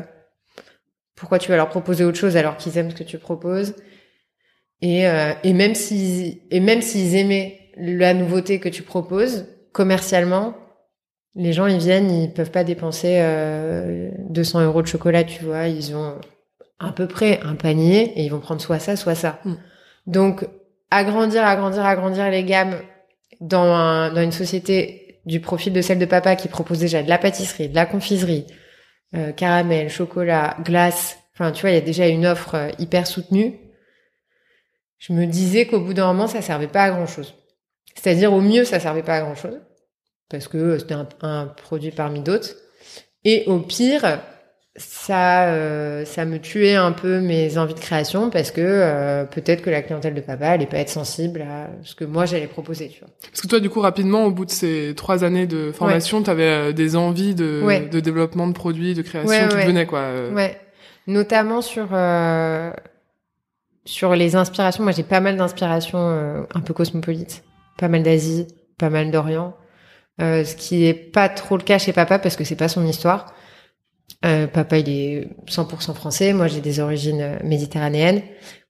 pourquoi tu vas leur proposer autre chose alors qu'ils aiment ce que tu proposes? Et, euh, et même s'ils et même s'ils aimaient la nouveauté que tu proposes commercialement, Les gens, ils viennent, ils peuvent pas dépenser euh, 200 euros de chocolat, tu vois. Ils ont à peu près un panier et ils vont prendre soit ça, soit ça. Mm. Donc, agrandir, agrandir, agrandir les gammes dans, un- dans une société du profil de celle de papa qui propose déjà de la pâtisserie, de la confiserie, euh, caramel, chocolat, glace. Enfin, tu vois, il y a déjà une offre euh, hyper soutenue. Je me disais qu'au bout d'un moment, ça servait pas à grand chose. C'est-à-dire, au mieux, ça servait pas à grand chose. Parce que c'était un, un produit parmi d'autres. Et au pire, ça, euh, ça me tuait un peu mes envies de création parce que euh, peut-être que la clientèle de papa allait pas être sensible à ce que moi j'allais proposer, tu vois. Parce que toi, du coup, rapidement, au bout de ces trois années de formation, tu avais des envies de, Ouais. de développement de produits, de création Ouais, qui te venaient, quoi. euh. Ouais, notamment sur euh, sur les inspirations. Moi, j'ai pas mal d'inspirations euh, un peu cosmopolites, pas mal d'Asie, pas mal d'Orient. Euh, ce qui est pas trop le cas chez papa parce que c'est pas son histoire. Euh, papa, il est 100% français. Moi, j'ai des origines euh, méditerranéennes.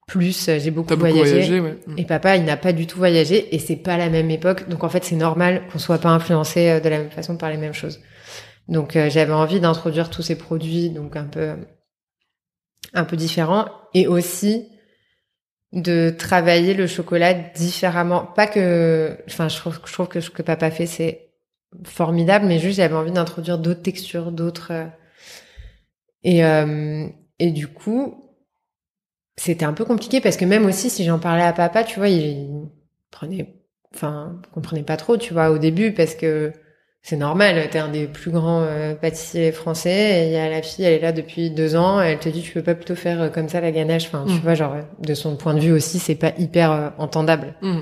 Plus, euh, j'ai beaucoup, voyagé. voyagé, ouais. Mm. Et papa, il n'a pas du tout voyagé et c'est pas la même époque. Donc en fait, c'est normal qu'on soit pas influencé euh, de la même façon par les mêmes choses. Donc j'avais envie d'introduire tous ces produits, donc un peu un peu différents, et aussi de travailler le chocolat différemment. Pas que, enfin, je trouve, que ce que papa fait, c'est formidable, mais juste j'avais envie d'introduire d'autres textures, d'autres. euh, Et euh, et du coup, c'était un peu compliqué parce que même aussi si j'en parlais à papa, tu vois, il, il prenait, enfin, comprenait pas trop, tu vois, au début parce que c'est normal, t'es un des plus grands euh, pâtissiers français, et il y a la fille, elle est là depuis deux ans, et elle te dit tu peux pas plutôt faire euh, comme ça la ganache, enfin, tu Mm. vois, genre de son point de vue aussi, c'est pas hyper euh, entendable. Mm.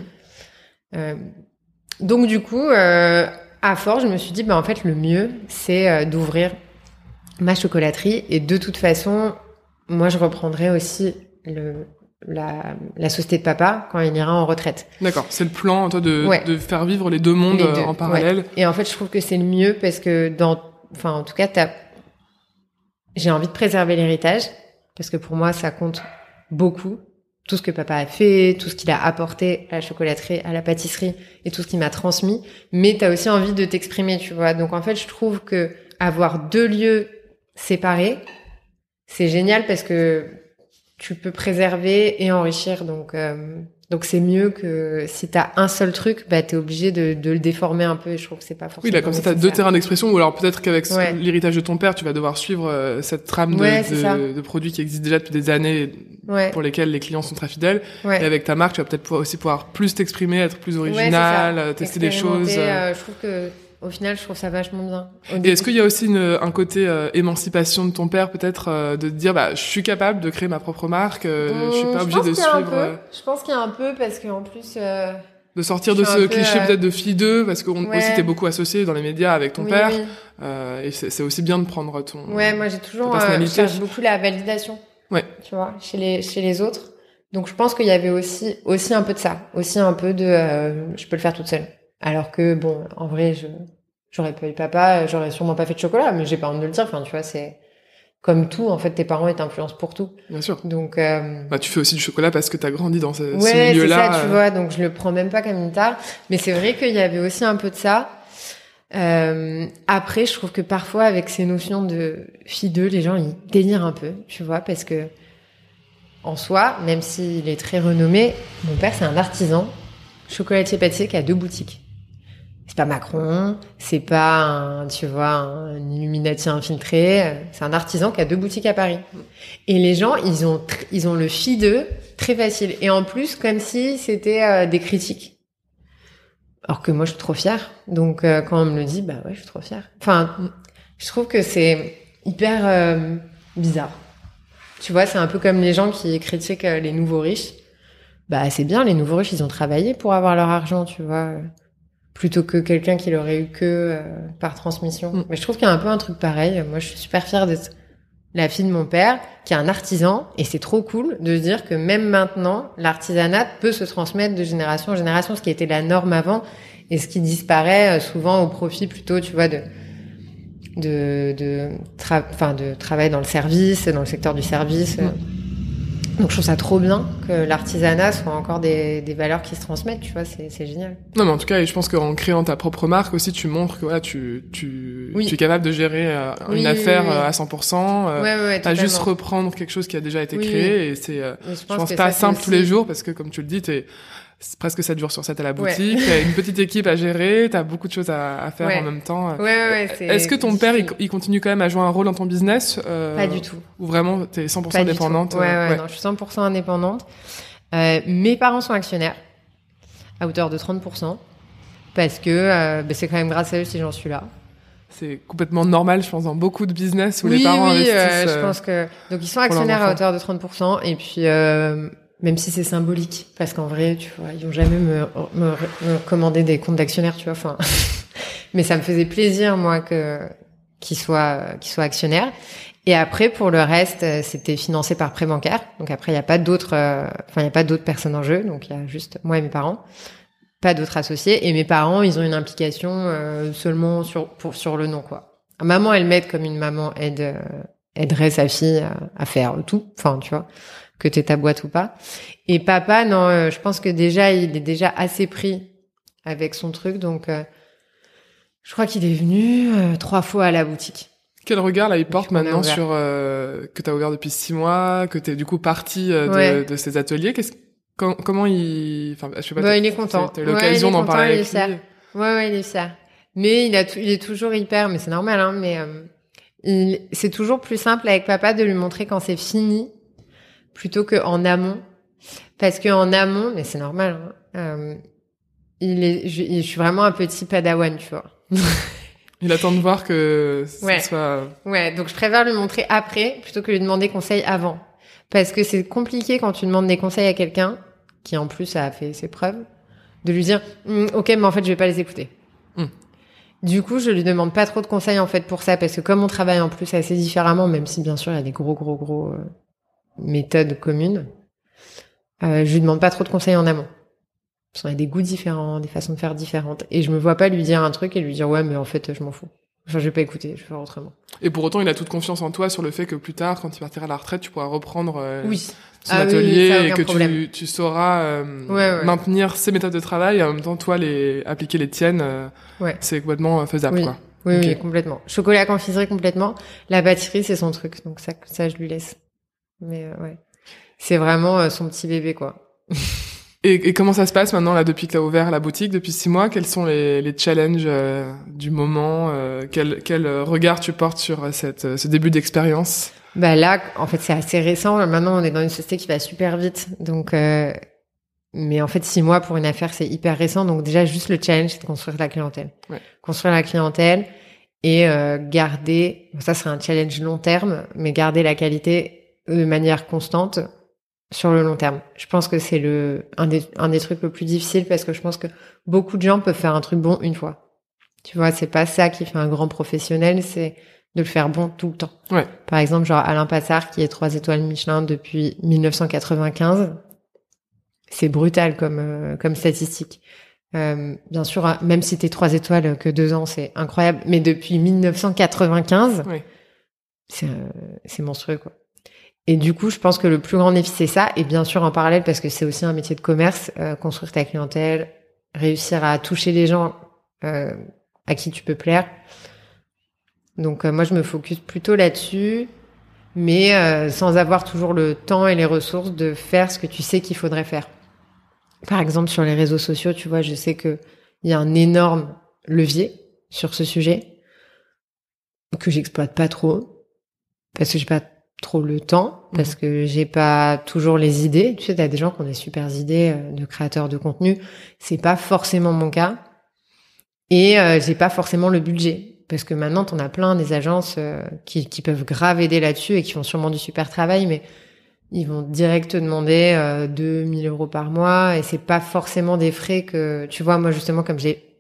Donc du coup, à force, je me suis dit, bah en fait, le mieux, c'est d'ouvrir ma chocolaterie, et de toute façon, moi, je reprendrai aussi le, la, la société de papa quand il ira en retraite. D'accord. C'est le plan, toi, de, Ouais. de faire vivre les deux mondes Les euh, deux, en parallèle. ouais. Et en fait, je trouve que c'est le mieux parce que dans, enfin, en tout cas, t'as, j'ai envie de préserver l'héritage parce que pour moi, ça compte beaucoup. Tout ce que papa a fait, tout ce qu'il a apporté à la chocolaterie, à la pâtisserie et tout ce qu'il m'a transmis. Mais t'as aussi envie de t'exprimer, tu vois. Donc, en fait, je trouve que avoir deux lieux séparés, c'est génial parce que tu peux préserver et enrichir. Donc, euh, donc c'est mieux que si t'as un seul truc, bah t'es obligé de, de le déformer un peu. Et je trouve que c'est pas forcément. Oui, là, comme ça, t'as deux terrains d'expression, ou alors peut-être qu'avec Ouais. l'héritage de ton père, tu vas devoir suivre euh, cette trame de, Ouais, de, de produits qui existent déjà depuis des années, Ouais, pour lesquels les clients sont très fidèles. ouais. Et avec ta marque, tu vas peut-être aussi pouvoir plus t'exprimer, être plus original, euh, tester des choses. euh. euh, je trouve que au final, je trouve ça vachement bien. Et est-ce qu'il y a aussi une- un côté euh, émancipation de ton père, peut-être, euh, de te dire, bah, je suis capable de créer ma propre marque, euh, je suis pas obligé pense de suivre, peu. euh, Je pense qu'il y a un peu parce qu'en plus. euh, de sortir de ce peu, cliché euh, peut-être de fille d'eux, parce qu'on Ouais. aussi t'es beaucoup associé dans les médias avec ton oui, père, oui. euh, et c'est aussi bien de prendre ton. Ouais, moi j'ai toujours, euh, je cherche beaucoup la validation. Ouais. Tu vois, chez les chez les autres. Donc je pense qu'il y avait aussi aussi un peu de ça, aussi un peu de, euh, je peux le faire toute seule. Alors que bon, en vrai, je j'aurais pas eu papa, j'aurais sûrement pas fait de chocolat, mais j'ai pas honte de le dire. Enfin, tu vois, c'est comme tout. En fait, tes parents ils t'influencent pour tout. Bien sûr. Donc euh, Bah, tu fais aussi du chocolat parce que t'as grandi dans ce, ce Ouais, c'est milieu-là. ça, tu euh. vois. Donc je le prends même pas comme une tare. Mais c'est vrai qu'il y avait aussi un peu de ça. Euh, après, je trouve que parfois, avec ces notions de fille d'eux, les gens ils délirent un peu, tu vois, parce que en soi, même s'il est très renommé, mon père c'est un artisan chocolatier pâtissier qui a deux boutiques. C'est pas Macron, c'est pas un, tu vois, un Illuminati infiltré. C'est un artisan qui a deux boutiques à Paris. Et les gens, ils ont, ils ont le fi d'eux très facile. Et en plus, comme si c'était euh, des critiques. Alors que moi, je suis trop fière. Donc, euh, quand on me le dit, bah ouais, je suis trop fière. Enfin, je trouve que c'est hyper euh, bizarre. Tu vois, c'est un peu comme les gens qui critiquent les nouveaux riches. Bah, c'est bien, les nouveaux riches, ils ont travaillé pour avoir leur argent, tu vois. Plutôt que quelqu'un qui l'aurait eu que euh, par transmission. Mm. Mais je trouve qu'il y a un peu un truc pareil. Moi, je suis super fière d'être la fille de mon père, qui est un artisan, et c'est trop cool de se dire que même maintenant, l'artisanat peut se transmettre de génération en génération, ce qui était la norme avant, et ce qui disparaît euh, souvent au profit plutôt, tu vois, de de de, tra- enfin, de travail dans le service, dans le secteur du service. euh. Donc je trouve ça trop bien que l'artisanat soit encore des, des valeurs qui se transmettent, tu vois, c'est, génial. Non, mais en tout cas, et je pense qu'en créant ta propre marque aussi, tu montres que voilà, tu, tu, Oui. tu es capable de gérer euh, Oui, une oui, affaire euh, à 100%. euh, ouais, ouais, ouais, Pas juste reprendre quelque chose qui a déjà été créé et c'est, euh, je pense que pas ça, c'est simple tous les jours parce que comme tu le dis, t'es presque 7 jours sur 7 à la boutique, t'as une petite équipe à gérer, t'as beaucoup de choses à, à faire Ouais. en même temps. Ouais, ouais, ouais, Est-ce que ton père, il, continue quand même à jouer un rôle dans ton business euh, Pas du tout. Ou vraiment, t'es 100% Pas tout. indépendante Ouais, ouais, euh, ouais. non, je suis 100% indépendante. Euh, mes parents sont actionnaires à hauteur de 30%. Parce que euh, bah, c'est quand même grâce à eux si j'en suis là. C'est complètement normal, je pense, dans beaucoup de business où oui, les parents oui, investissent. euh, je euh, pense que donc ils sont actionnaires à hauteur de 30% et puis euh, même si c'est symbolique parce qu'en vrai, tu vois, ils ont jamais me, me, me commandé des comptes d'actionnaires, tu vois, enfin mais ça me faisait plaisir moi que qu'ils soient qu'ils soient actionnaires. Et après pour le reste, euh, c'était financé par prêt bancaire. Donc après il y a pas d'autres euh, enfin il y a pas d'autres personnes en jeu, donc il y a juste moi et mes parents. Pas d'autres associés et mes parents, ils ont une implication euh, seulement sur pour sur le nom quoi. Maman, elle m'aide comme une maman aide euh, aiderait sa fille à, à faire tout, enfin tu vois, que t'aies ta boîte ou pas. Et papa, non, euh, je pense que déjà il est déjà assez pris avec son truc, donc euh, je crois qu'il est venu euh, trois fois à la boutique. Quel regard là il porte maintenant sur euh, que t'as ouvert depuis six mois, que t'es du coup parti de, Ouais. de ces ateliers? Qu'est-ce com- comment il, enfin, je sais pas. Bah, il est content. T'as Ouais, l'occasion d'en parler il est avec lui? Ouais, ouais, il est fier. Mais il a, il est toujours hyper, mais c'est normal, hein, mais euh, c'est toujours plus simple avec papa de lui montrer quand c'est fini plutôt que en amont, parce que en amont, mais c'est normal. Hein, euh, il est, je, je suis vraiment un petit padawan, tu vois. Il attend de voir que ce Ouais. soit. Ouais, donc je préfère lui montrer après plutôt que lui demander conseil avant. Parce que c'est compliqué quand tu demandes des conseils à quelqu'un qui en plus a fait ses preuves, de lui dire Hum, ok mais en fait je vais pas les écouter. Hum. Du coup je lui demande pas trop de conseils en fait pour ça parce que comme on travaille en plus assez différemment, même si bien sûr il y a des gros gros gros euh, méthodes communes, euh, je lui demande pas trop de conseils en amont. Parce qu'on a des goûts différents, des façons de faire différentes. Et je me vois pas lui dire un truc et lui dire ouais mais en fait je m'en fous. Enfin je vais pas écouter, je vais faire autrement. Et pour autant, il a toute confiance en toi sur le fait que plus tard, quand il partira à la retraite, tu pourras reprendre euh, Oui. son Ah atelier oui, et que tu, tu sauras euh, Ouais, ouais. maintenir ses méthodes de travail et en même temps, toi, les appliquer les tiennes. euh, Ouais. C'est complètement euh, faisable, Oui. quoi. Oui, oui, complètement. Chocolat confiserie complètement. La pâtisserie, c'est son truc, donc ça, ça je lui laisse. Mais ouais, c'est vraiment son petit bébé, quoi. Et, et comment ça se passe maintenant là depuis que tu as ouvert la boutique depuis six mois? Quels sont les, les challenges euh, du moment euh, quel, quel euh, regard tu portes sur cette, ce début d'expérience? Bah là, en fait, c'est assez récent. Maintenant, on est dans une société qui va super vite, donc. Euh... Mais en fait, six mois pour une affaire, c'est hyper récent. Donc déjà, juste le challenge, c'est de construire la clientèle. Ouais. Construire la clientèle et garder. Ça, c'est un challenge long terme, mais garder la qualité de manière constante sur le long terme. Je pense que c'est le un des un des trucs le plus difficiles parce que je pense que beaucoup de gens peuvent faire un truc bon une fois. Tu vois, c'est pas ça qui fait un grand professionnel, c'est de le faire bon tout le temps. Ouais. Par exemple, genre Alain Passard qui est trois étoiles Michelin depuis 1995. C'est brutal comme euh, comme statistique. Euh, bien sûr, hein, même si t'es trois étoiles que deux ans, c'est incroyable. Mais depuis 1995, Oui. c'est euh, c'est monstrueux quoi. Et du coup, je pense que le plus grand défi c'est ça. Et bien sûr, en parallèle, parce que c'est aussi un métier de commerce, euh, construire ta clientèle, réussir à toucher les gens euh, à qui tu peux plaire. Donc euh, moi, je me focus plutôt là-dessus, mais euh, sans avoir toujours le temps et les ressources de faire ce que tu sais qu'il faudrait faire. Par exemple, sur les réseaux sociaux, tu vois, je sais que il y a un énorme levier sur ce sujet que j'exploite pas trop parce que j'ai pas trop le temps parce que j'ai pas toujours les idées. Tu sais, t'as des gens qui ont des super idées euh, de créateurs de contenu. C'est pas forcément mon cas. Et euh, j'ai pas forcément le budget. Parce que maintenant, t'en as plein des agences euh, qui, qui peuvent grave aider là-dessus et qui font sûrement du super travail, mais ils vont direct te demander euh, 2000 euros par mois et c'est pas forcément des frais que, tu vois, moi justement, comme j'ai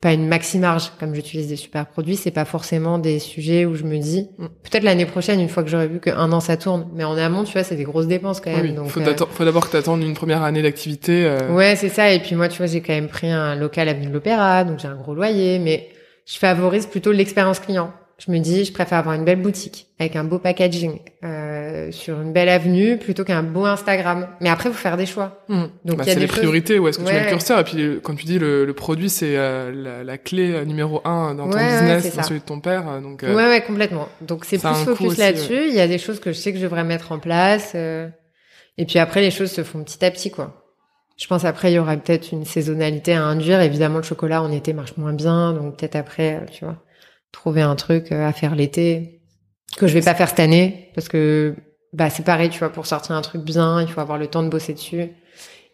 pas une maxi marge, comme j'utilise des super produits, c'est pas forcément des sujets où je me dis, Mm. peut-être l'année prochaine, une fois que j'aurai vu qu'un an ça tourne, mais en amont, tu vois, c'est des grosses dépenses quand même. Oui, donc, faut, euh, faut d'abord que tu attendes une première année d'activité. euh, Ouais, c'est ça. Et puis moi, tu vois, j'ai quand même pris un local avenue de l'Opéra, donc j'ai un gros loyer, mais je favorise plutôt l'expérience client. Je me dis, je préfère avoir une belle boutique avec un beau packaging euh, sur une belle avenue plutôt qu'un beau Instagram. Mais après, faut faire des choix. Mmh. Donc, Bah, il y a c'est les des choses- priorités, où est-ce que tu mets Ouais. le curseur Et puis, quand tu dis le, le produit, c'est euh, la, la clé euh, numéro un dans ton Ouais, ouais, business, c'est dans ça. celui de ton père. euh, Donc, euh, Ouais, ouais, complètement. Donc c'est plus focus là-dessus. Il y a des choses que je sais que je devrais mettre en place. euh, Et puis après, les choses se font petit à petit, quoi. Je pense après, il y aura peut-être une saisonnalité à induire. Évidemment, le chocolat en été marche moins bien. Donc peut-être après, tu vois, trouver un truc euh, à faire l'été que je vais pas faire cette année. Parce que bah c'est pareil, tu vois, pour sortir un truc bien, il faut avoir le temps de bosser dessus.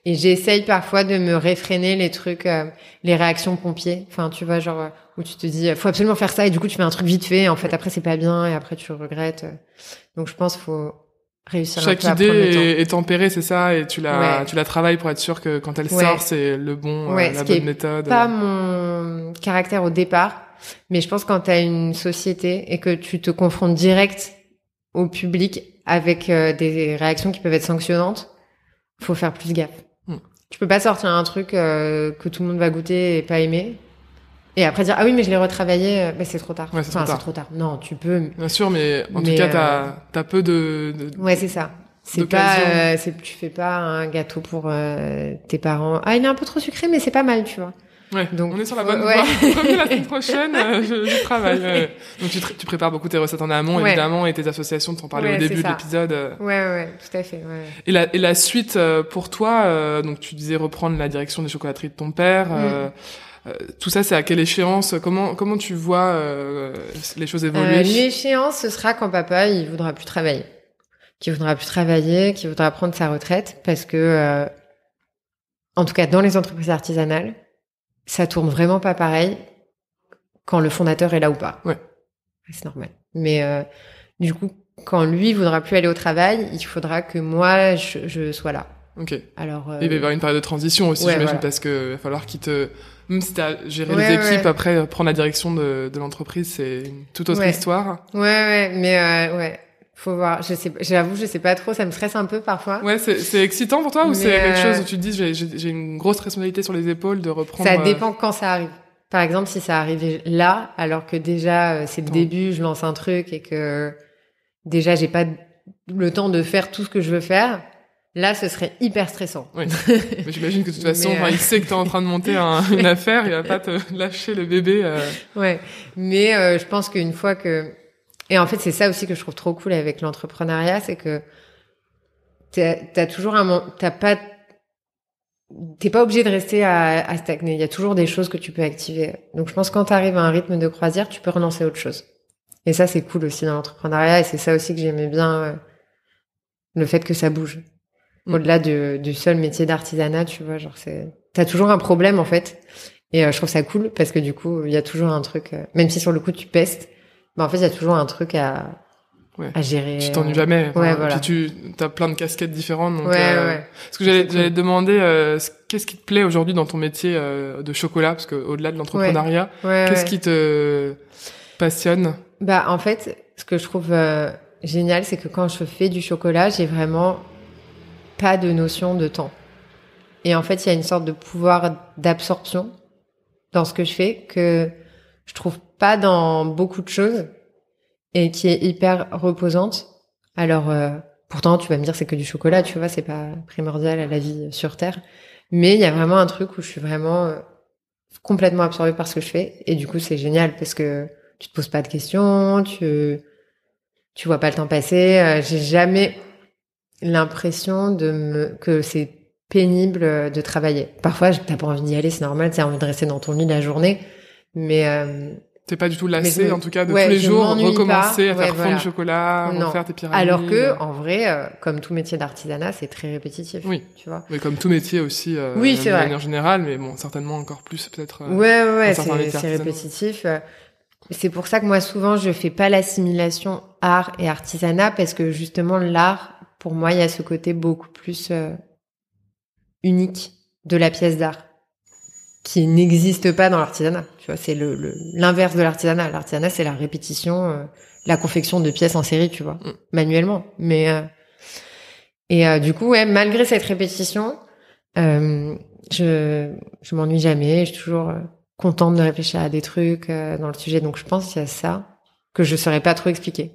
Et j'essaye parfois de me réfréner les trucs, euh, les réactions pompiers. Enfin, tu vois, genre, euh, où tu te dis, faut absolument faire ça, et du coup, tu fais un truc vite fait, et en fait, après, c'est pas bien, et après, tu regrettes. Donc, je pense qu'il faut réussir Chaque un peu à prendre le idée temps. est, tempérée, c'est ça, et tu la, Ouais. tu la travailles pour être sûr que quand elle Ouais. sort, c'est le bon, euh, la bonne méthode. Pas mon caractère au départ, mais je pense que quand tu as une société et que tu te confrontes direct au public avec euh, des réactions qui peuvent être sanctionnantes, faut faire plus gaffe. Hmm. Tu peux pas sortir un truc euh, que tout le monde va goûter et pas aimer. Et après dire ah oui mais je l'ai retravaillé, euh, bah, c'est trop tard. Ouais, c'est enfin trop tard. Non, tu peux. Bien sûr, mais en Mais, tout cas, t'as as peu de, de- Ouais c'est ça. C'est pas, euh, c'est tu fais pas un gâteau pour euh, tes parents. Ah il est un peu trop sucré mais c'est pas mal tu vois. Ouais, Donc, on est sur la bonne voie. Revenez la semaine prochaine, euh, je, je travaille. ouais. Donc tu, tu prépares beaucoup tes recettes en amont, évidemment, et tes associations, t'en parlais au début de l'épisode. euh. Ouais ouais, tout à fait. Et la, et la suite euh, pour toi, euh, donc tu disais reprendre la direction des chocolateries de ton père. Mm. euh, euh, tout ça, c'est à quelle échéance? Comment comment tu vois euh, les choses évoluer? Euh, L'échéance, ce sera quand papa il voudra plus travailler, qu'il voudra plus travailler, qu'il voudra prendre sa retraite, parce que, euh, en tout cas dans les entreprises artisanales, ça tourne vraiment pas pareil quand le fondateur est là ou pas. Ouais. C'est normal. Mais euh, du coup, quand lui voudra plus aller au travail, il faudra que moi je, je sois là. Ok. Alors. euh, Il va y avoir une période de transition aussi, ouais, j'imagine, voilà. parce que va falloir qu'il te, même si t'as géré Ouais, les équipes, ouais. après prendre la direction de, de l'entreprise, c'est une toute autre histoire. Ouais, ouais, mais euh, ouais, faut voir. Je sais, j'avoue, je sais pas trop. Ça me stresse un peu parfois. Ouais, c'est c'est excitant pour toi ou c'est quelque euh, chose où tu te dis j'ai j'ai j'ai une grosse responsabilité sur les épaules de reprendre. Ça euh, dépend quand ça arrive. Par exemple, si ça arrivait là, alors que déjà euh, c'est le début, je lance un truc et que déjà j'ai pas le temps de faire tout ce que je veux faire, là ce serait hyper stressant. Oui. J'imagine que de toute façon, euh, il sait que t'es en train de monter un- une affaire, il va pas te lâcher le bébé. euh. Ouais, mais euh, je pense qu'une fois que et en fait c'est ça aussi que je trouve trop cool avec l'entrepreneuriat, c'est que t'as as toujours un t'as pas t'es pas obligé de rester à, à stagner. Il y a toujours des choses que tu peux activer. Donc je pense que quand t'arrives à un rythme de croisière, tu peux relancer autre chose. Et ça c'est cool aussi dans l'entrepreneuriat et c'est ça aussi que j'aimais bien euh, le fait que ça bouge. Mm. Au-delà du, du seul métier d'artisanat, tu vois, genre c'est t'as toujours un problème en fait. Et euh, je trouve ça cool parce que du coup, il y a toujours un truc, euh, même si sur le coup tu pestes, mais en fait, il y a toujours un truc à, Ouais. à gérer. Tu t'ennuies euh. jamais. Ouais, voilà. Puis tu as plein de casquettes différentes. Donc, Ouais, euh, ouais. Parce que j'allais j'allais te demander euh, ce- qu'est-ce qui te plaît aujourd'hui dans ton métier euh, de chocolat, parce que au-delà de l'entrepreneuriat, Ouais, qu'est-ce qui te passionne? Bah, en fait, ce que je trouve euh, génial, c'est que quand je fais du chocolat, j'ai vraiment pas de notion de temps. Et en fait, il y a une sorte de pouvoir d'absorption dans ce que je fais que je trouve pas dans beaucoup de choses et qui est hyper reposante. Alors, euh, pourtant, tu vas me dire c'est que du chocolat, tu vois, c'est pas primordial à la vie sur Terre. Mais il y a vraiment un truc où je suis vraiment euh, complètement absorbée par ce que je fais. Et du coup, c'est génial parce que tu te poses pas de questions, tu tu vois pas le temps passer. Euh, J'ai jamais l'impression de me que c'est pénible euh, de travailler. Parfois, t'as pas envie d'y aller, c'est normal, t'as envie de rester dans ton lit la journée. Mais T'es pas du tout lassé, en tout cas, de ouais, tous les jours, recommencer pas. à faire Ouais, fondre voilà. du chocolat, Non. refaire tes pyramides. alors que, en vrai, euh, comme tout métier d'artisanat, c'est très répétitif. Oui. Tu vois. Mais comme tout métier aussi, euh, Oui, c'est de vrai. manière générale, mais bon, certainement encore plus peut-être. euh, Ouais, ouais, ouais, c'est répétitif. C'est pour ça que moi, souvent, je fais pas l'assimilation art et artisanat parce que justement, l'art, pour moi, il y a ce côté beaucoup plus euh, unique de la pièce d'art qui n'existe pas dans l'artisanat. Tu vois, c'est le le- l'inverse de l'artisanat. L'artisanat, c'est la répétition, euh, la confection de pièces en série, tu vois, Mm. manuellement. Mais euh, et euh, du coup, ouais, malgré cette répétition, euh, je je m'ennuie jamais. Je suis toujours contente de réfléchir à des trucs euh, dans le sujet. Donc, je pense qu'il y a ça que je saurais pas trop expliquer.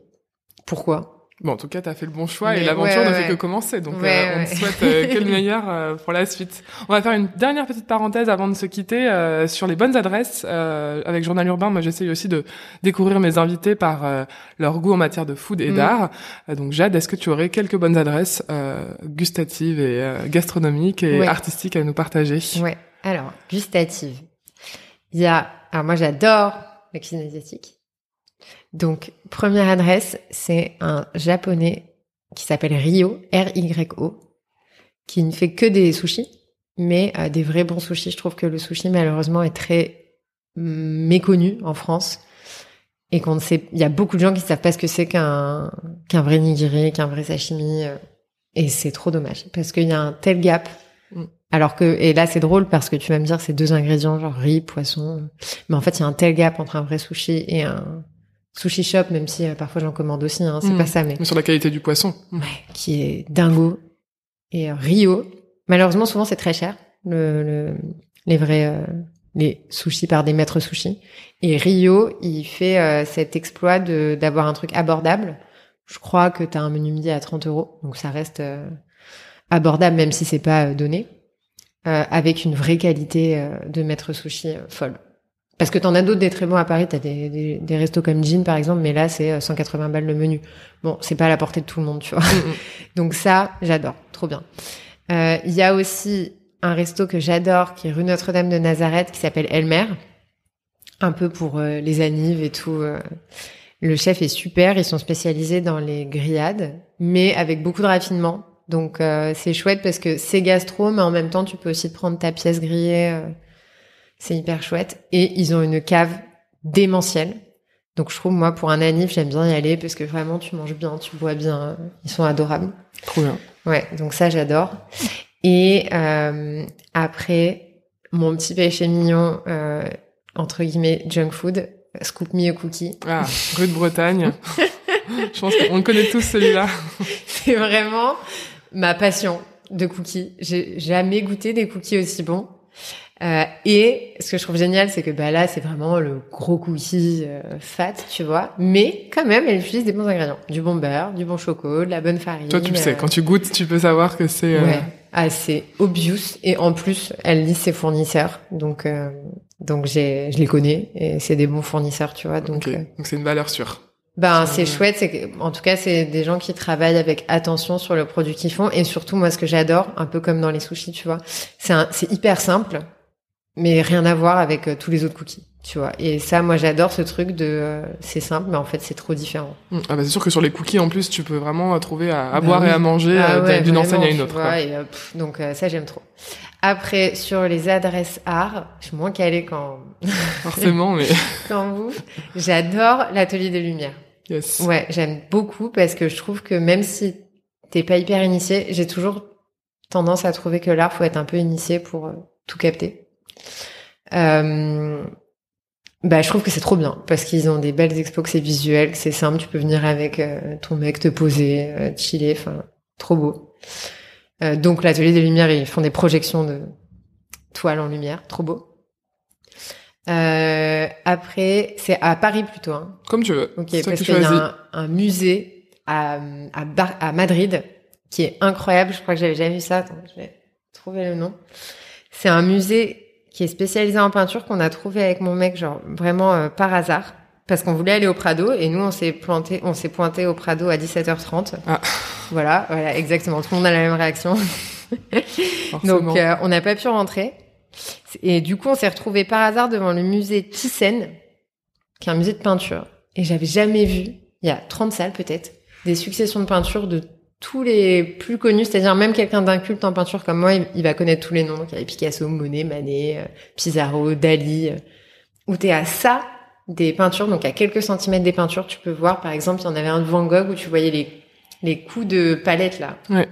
Pourquoi? Bon, en tout cas, tu as fait le bon choix et l'aventure ouais, ne ouais. fait que commencer. Donc, euh, on te souhaite euh, que le meilleur euh, pour la suite. On va faire une dernière petite parenthèse avant de se quitter euh, sur les bonnes adresses. Avec Journal Urbain, moi, j'essaye aussi de découvrir mes invités par leur goût en matière de food et Mm. d'art. Donc, Jade, est-ce que tu aurais quelques bonnes adresses gustatives et gastronomiques et artistiques à nous partager? Ouais. Alors, gustative. Il y a, alors moi j'adore la cuisine asiatique. Donc, première adresse, c'est un japonais qui s'appelle Ryo, R-Y-O, qui ne fait que des sushis, mais euh, des vrais bons sushis. Je trouve que le sushi, malheureusement, est très méconnu en France. Et qu'on ne sait, il y a beaucoup de gens qui savent pas ce que c'est qu'un, qu'un vrai nigiri, qu'un vrai sashimi. euh, Et c'est trop dommage. Parce qu'il y a un tel gap. Mm. Alors que, et là, c'est drôle parce que tu vas me dire, c'est deux ingrédients, genre riz, poisson. Mais en fait, il y a un tel gap entre un vrai sushi et un sushi shop, même si euh, parfois j'en commande aussi, hein, c'est Mm. pas ça, mais Mais Sur la qualité du poisson. ouais, qui est dingo. Et euh, Rio, malheureusement, souvent c'est très cher, le, le- les vrais, euh, les sushis par des maîtres sushis. Et Rio, il fait euh, cet exploit de d'avoir un truc abordable. Je crois que tu as un menu midi à 30 euros, donc ça reste euh, abordable, même si c'est pas euh, donné, euh, avec une vraie qualité euh, de maître sushi folle. Parce que t'en as d'autres des très bons à Paris, t'as des, des, des restos comme Jean par exemple, mais là c'est euh, 180 balles le menu. Bon, c'est pas à la portée de tout le monde, tu vois. Mm, mm. Donc ça, j'adore, trop bien. Euh, Il y a aussi un resto que j'adore, qui est rue Notre-Dame de Nazareth, qui s'appelle Elmer, un peu pour euh, les anives et tout. euh. Le chef est super, ils sont spécialisés dans les grillades, mais avec beaucoup de raffinement. Donc euh, c'est chouette parce que c'est gastro, mais en même temps tu peux aussi prendre ta pièce grillée. C'est hyper chouette. Et ils ont une cave démentielle. Donc je trouve moi pour un anniv j'aime bien y aller parce que vraiment tu manges bien, tu bois bien, ils sont adorables. Trop bien. Ouais, donc ça j'adore. Et euh, après, mon petit péché mignon, euh, entre guillemets, junk food, Scoop Me a Cookie. Ah, rue de Bretagne. Je pense qu'on le connaît tous celui-là. C'est vraiment ma passion de cookies. J'ai jamais goûté des cookies aussi bons. Euh, et ce que je trouve génial, c'est que bah là, c'est vraiment le gros cookie euh, fat, tu vois. Mais quand même, elle utilise des bons ingrédients. Du bon beurre, du bon choco, de la bonne farine. Toi, tu le sais. euh, Quand tu goûtes, tu peux savoir que c'est. euh, Ouais, ah, c'est obvious. Et en plus, elle lit ses fournisseurs. Donc, euh, donc j'ai, je les connais. Et c'est des bons fournisseurs, tu vois. Donc, ok. euh, Donc c'est une valeur sûre. ben, c'est chouette. C'est que, en tout cas, c'est des gens qui travaillent avec attention sur le produit qu'ils font. Et surtout, moi, ce que j'adore, un peu comme dans les sushis, tu vois, c'est un, c'est hyper simple, mais rien à voir avec euh, tous les autres cookies, tu vois. Et ça, moi, j'adore ce truc de, euh, c'est simple, mais en fait, c'est trop différent. Mm. Ah bah c'est sûr que sur les cookies en plus tu peux vraiment euh, trouver à, à Bah boire oui. et à manger Ah euh, ouais, d'une enseigne à une autre. vois, et, pff, donc euh, ça j'aime trop. Après sur les adresses art, je suis moins calée quand Forcément, mais quand vous. J'adore l'atelier des lumières. yes. Ouais, j'aime beaucoup parce que je trouve que même si t'es pas hyper initié, j'ai toujours tendance à trouver que l'art faut être un peu initié pour tout capter. Euh, bah, je trouve que c'est trop bien parce qu'ils ont des belles expos, que c'est visuel, que c'est simple, tu peux venir avec euh, ton mec te poser, euh, chiller, enfin, trop beau. Euh, donc l'atelier des lumières, ils font des projections de toiles en lumière, trop beau. Après, c'est à Paris plutôt. Hein. Comme tu veux. Ok, parce qui qu'il y a un, un musée à, à, Bar- à Madrid qui est incroyable. Je crois que j'avais jamais vu ça. Attends, je vais trouver le nom. C'est un musée qui est spécialisé en peinture qu'on a trouvé avec mon mec, genre vraiment euh, par hasard. Parce qu'on voulait aller au Prado et nous on s'est planté, on s'est pointé au Prado à 17h30. Ah. Voilà, voilà, exactement. Tout le monde a la même réaction. Donc euh, on n'a pas pu rentrer. Et du coup, on s'est retrouvé par hasard devant le musée Thyssen, qui est un musée de peinture. Et j'avais jamais vu, il y a 30 salles peut-être, des successions de peintures de tous les plus connus, c'est-à-dire même quelqu'un d'inculte en peinture comme moi, il, il va connaître tous les noms. Donc il y avait Picasso, Monet, Manet, euh, Pissarro, Dali, euh, où t'es à ça des peintures, donc à quelques centimètres des peintures, tu peux voir, par exemple, il y en avait un de Van Gogh où tu voyais les, les coups de palette là. Ouais.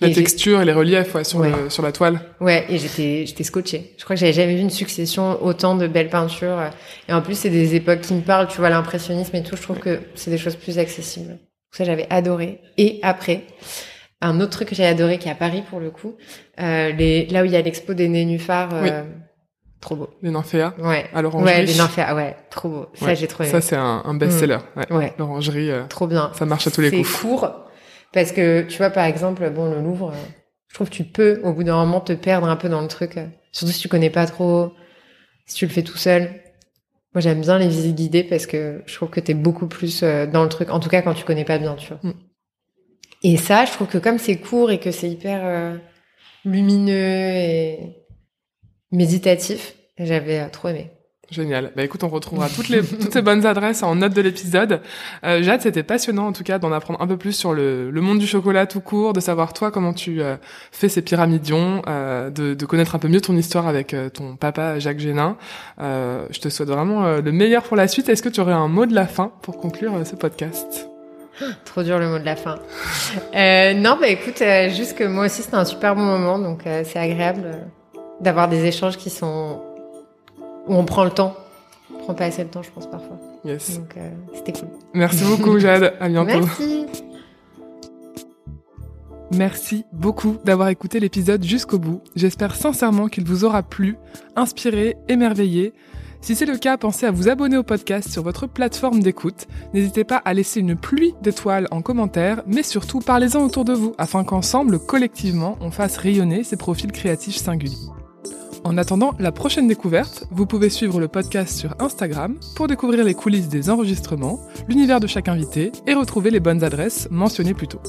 La Et texture et les reliefs ouais, sur, Ouais. le- sur la toile. Ouais, et j'étais j'étais scotchée. Je crois que j'avais jamais vu une succession autant de belles peintures. Et en plus, c'est des époques qui me parlent, tu vois, l'impressionnisme et tout. Je trouve que c'est des choses plus accessibles. Ça, j'avais adoré. Et après, un autre truc que j'ai adoré, qui est à Paris pour le coup, euh, les, là où il y a l'expo des nénuphars, euh, Trop beau. Les nymphéas Ouais. À l'orangerie. Ouais, les nymphéas, ouais, trop beau. Ça, Ouais. j'ai trouvé. Ça, c'est un, un best-seller. Ouais. Ouais, L'orangerie, euh, trop bien. ça marche à tous les C'est coups. court. Parce que, tu vois, par exemple, bon, le Louvre, je trouve que tu peux, au bout d'un moment, te perdre un peu dans le truc. Surtout si tu connais pas trop, si tu le fais tout seul. Moi, j'aime bien les visites guidées parce que je trouve que t'es beaucoup plus euh, dans le truc. En tout cas, quand tu connais pas bien, tu vois. Mm. Et ça, je trouve que comme c'est court et que c'est hyper euh, lumineux et méditatif, j'avais euh, trop aimé. Génial. Bah écoute, on retrouvera toutes les toutes ces bonnes adresses en note de l'épisode. Euh, Jade, c'était passionnant en tout cas d'en apprendre un peu plus sur le, le monde du chocolat tout court, de savoir toi comment tu euh, fais ces pyramidions, euh, de, de connaître un peu mieux ton histoire avec euh, ton papa Jacques Génin. Euh, je te souhaite vraiment euh, le meilleur pour la suite. Est-ce que tu aurais un mot de la fin pour conclure ce podcast? Trop dur le mot de la fin. Non, bah écoute, juste que moi aussi c'était un super bon moment, donc c'est agréable d'avoir des échanges qui sont où on prend le temps. On prend pas assez le temps, je pense parfois. Yes. Donc euh, c'était cool. Merci beaucoup Jade. À bientôt. Merci. Merci beaucoup d'avoir écouté l'épisode jusqu'au bout. J'espère sincèrement qu'il vous aura plu, inspiré, émerveillé. Si c'est le cas, pensez à vous abonner au podcast sur votre plateforme d'écoute. N'hésitez pas à laisser une pluie d'étoiles en commentaire, mais surtout parlez-en autour de vous afin qu'ensemble, collectivement, on fasse rayonner ces profils créatifs singuliers. En attendant la prochaine découverte, vous pouvez suivre le podcast sur Instagram pour découvrir les coulisses des enregistrements, l'univers de chaque invité et retrouver les bonnes adresses mentionnées plus tôt.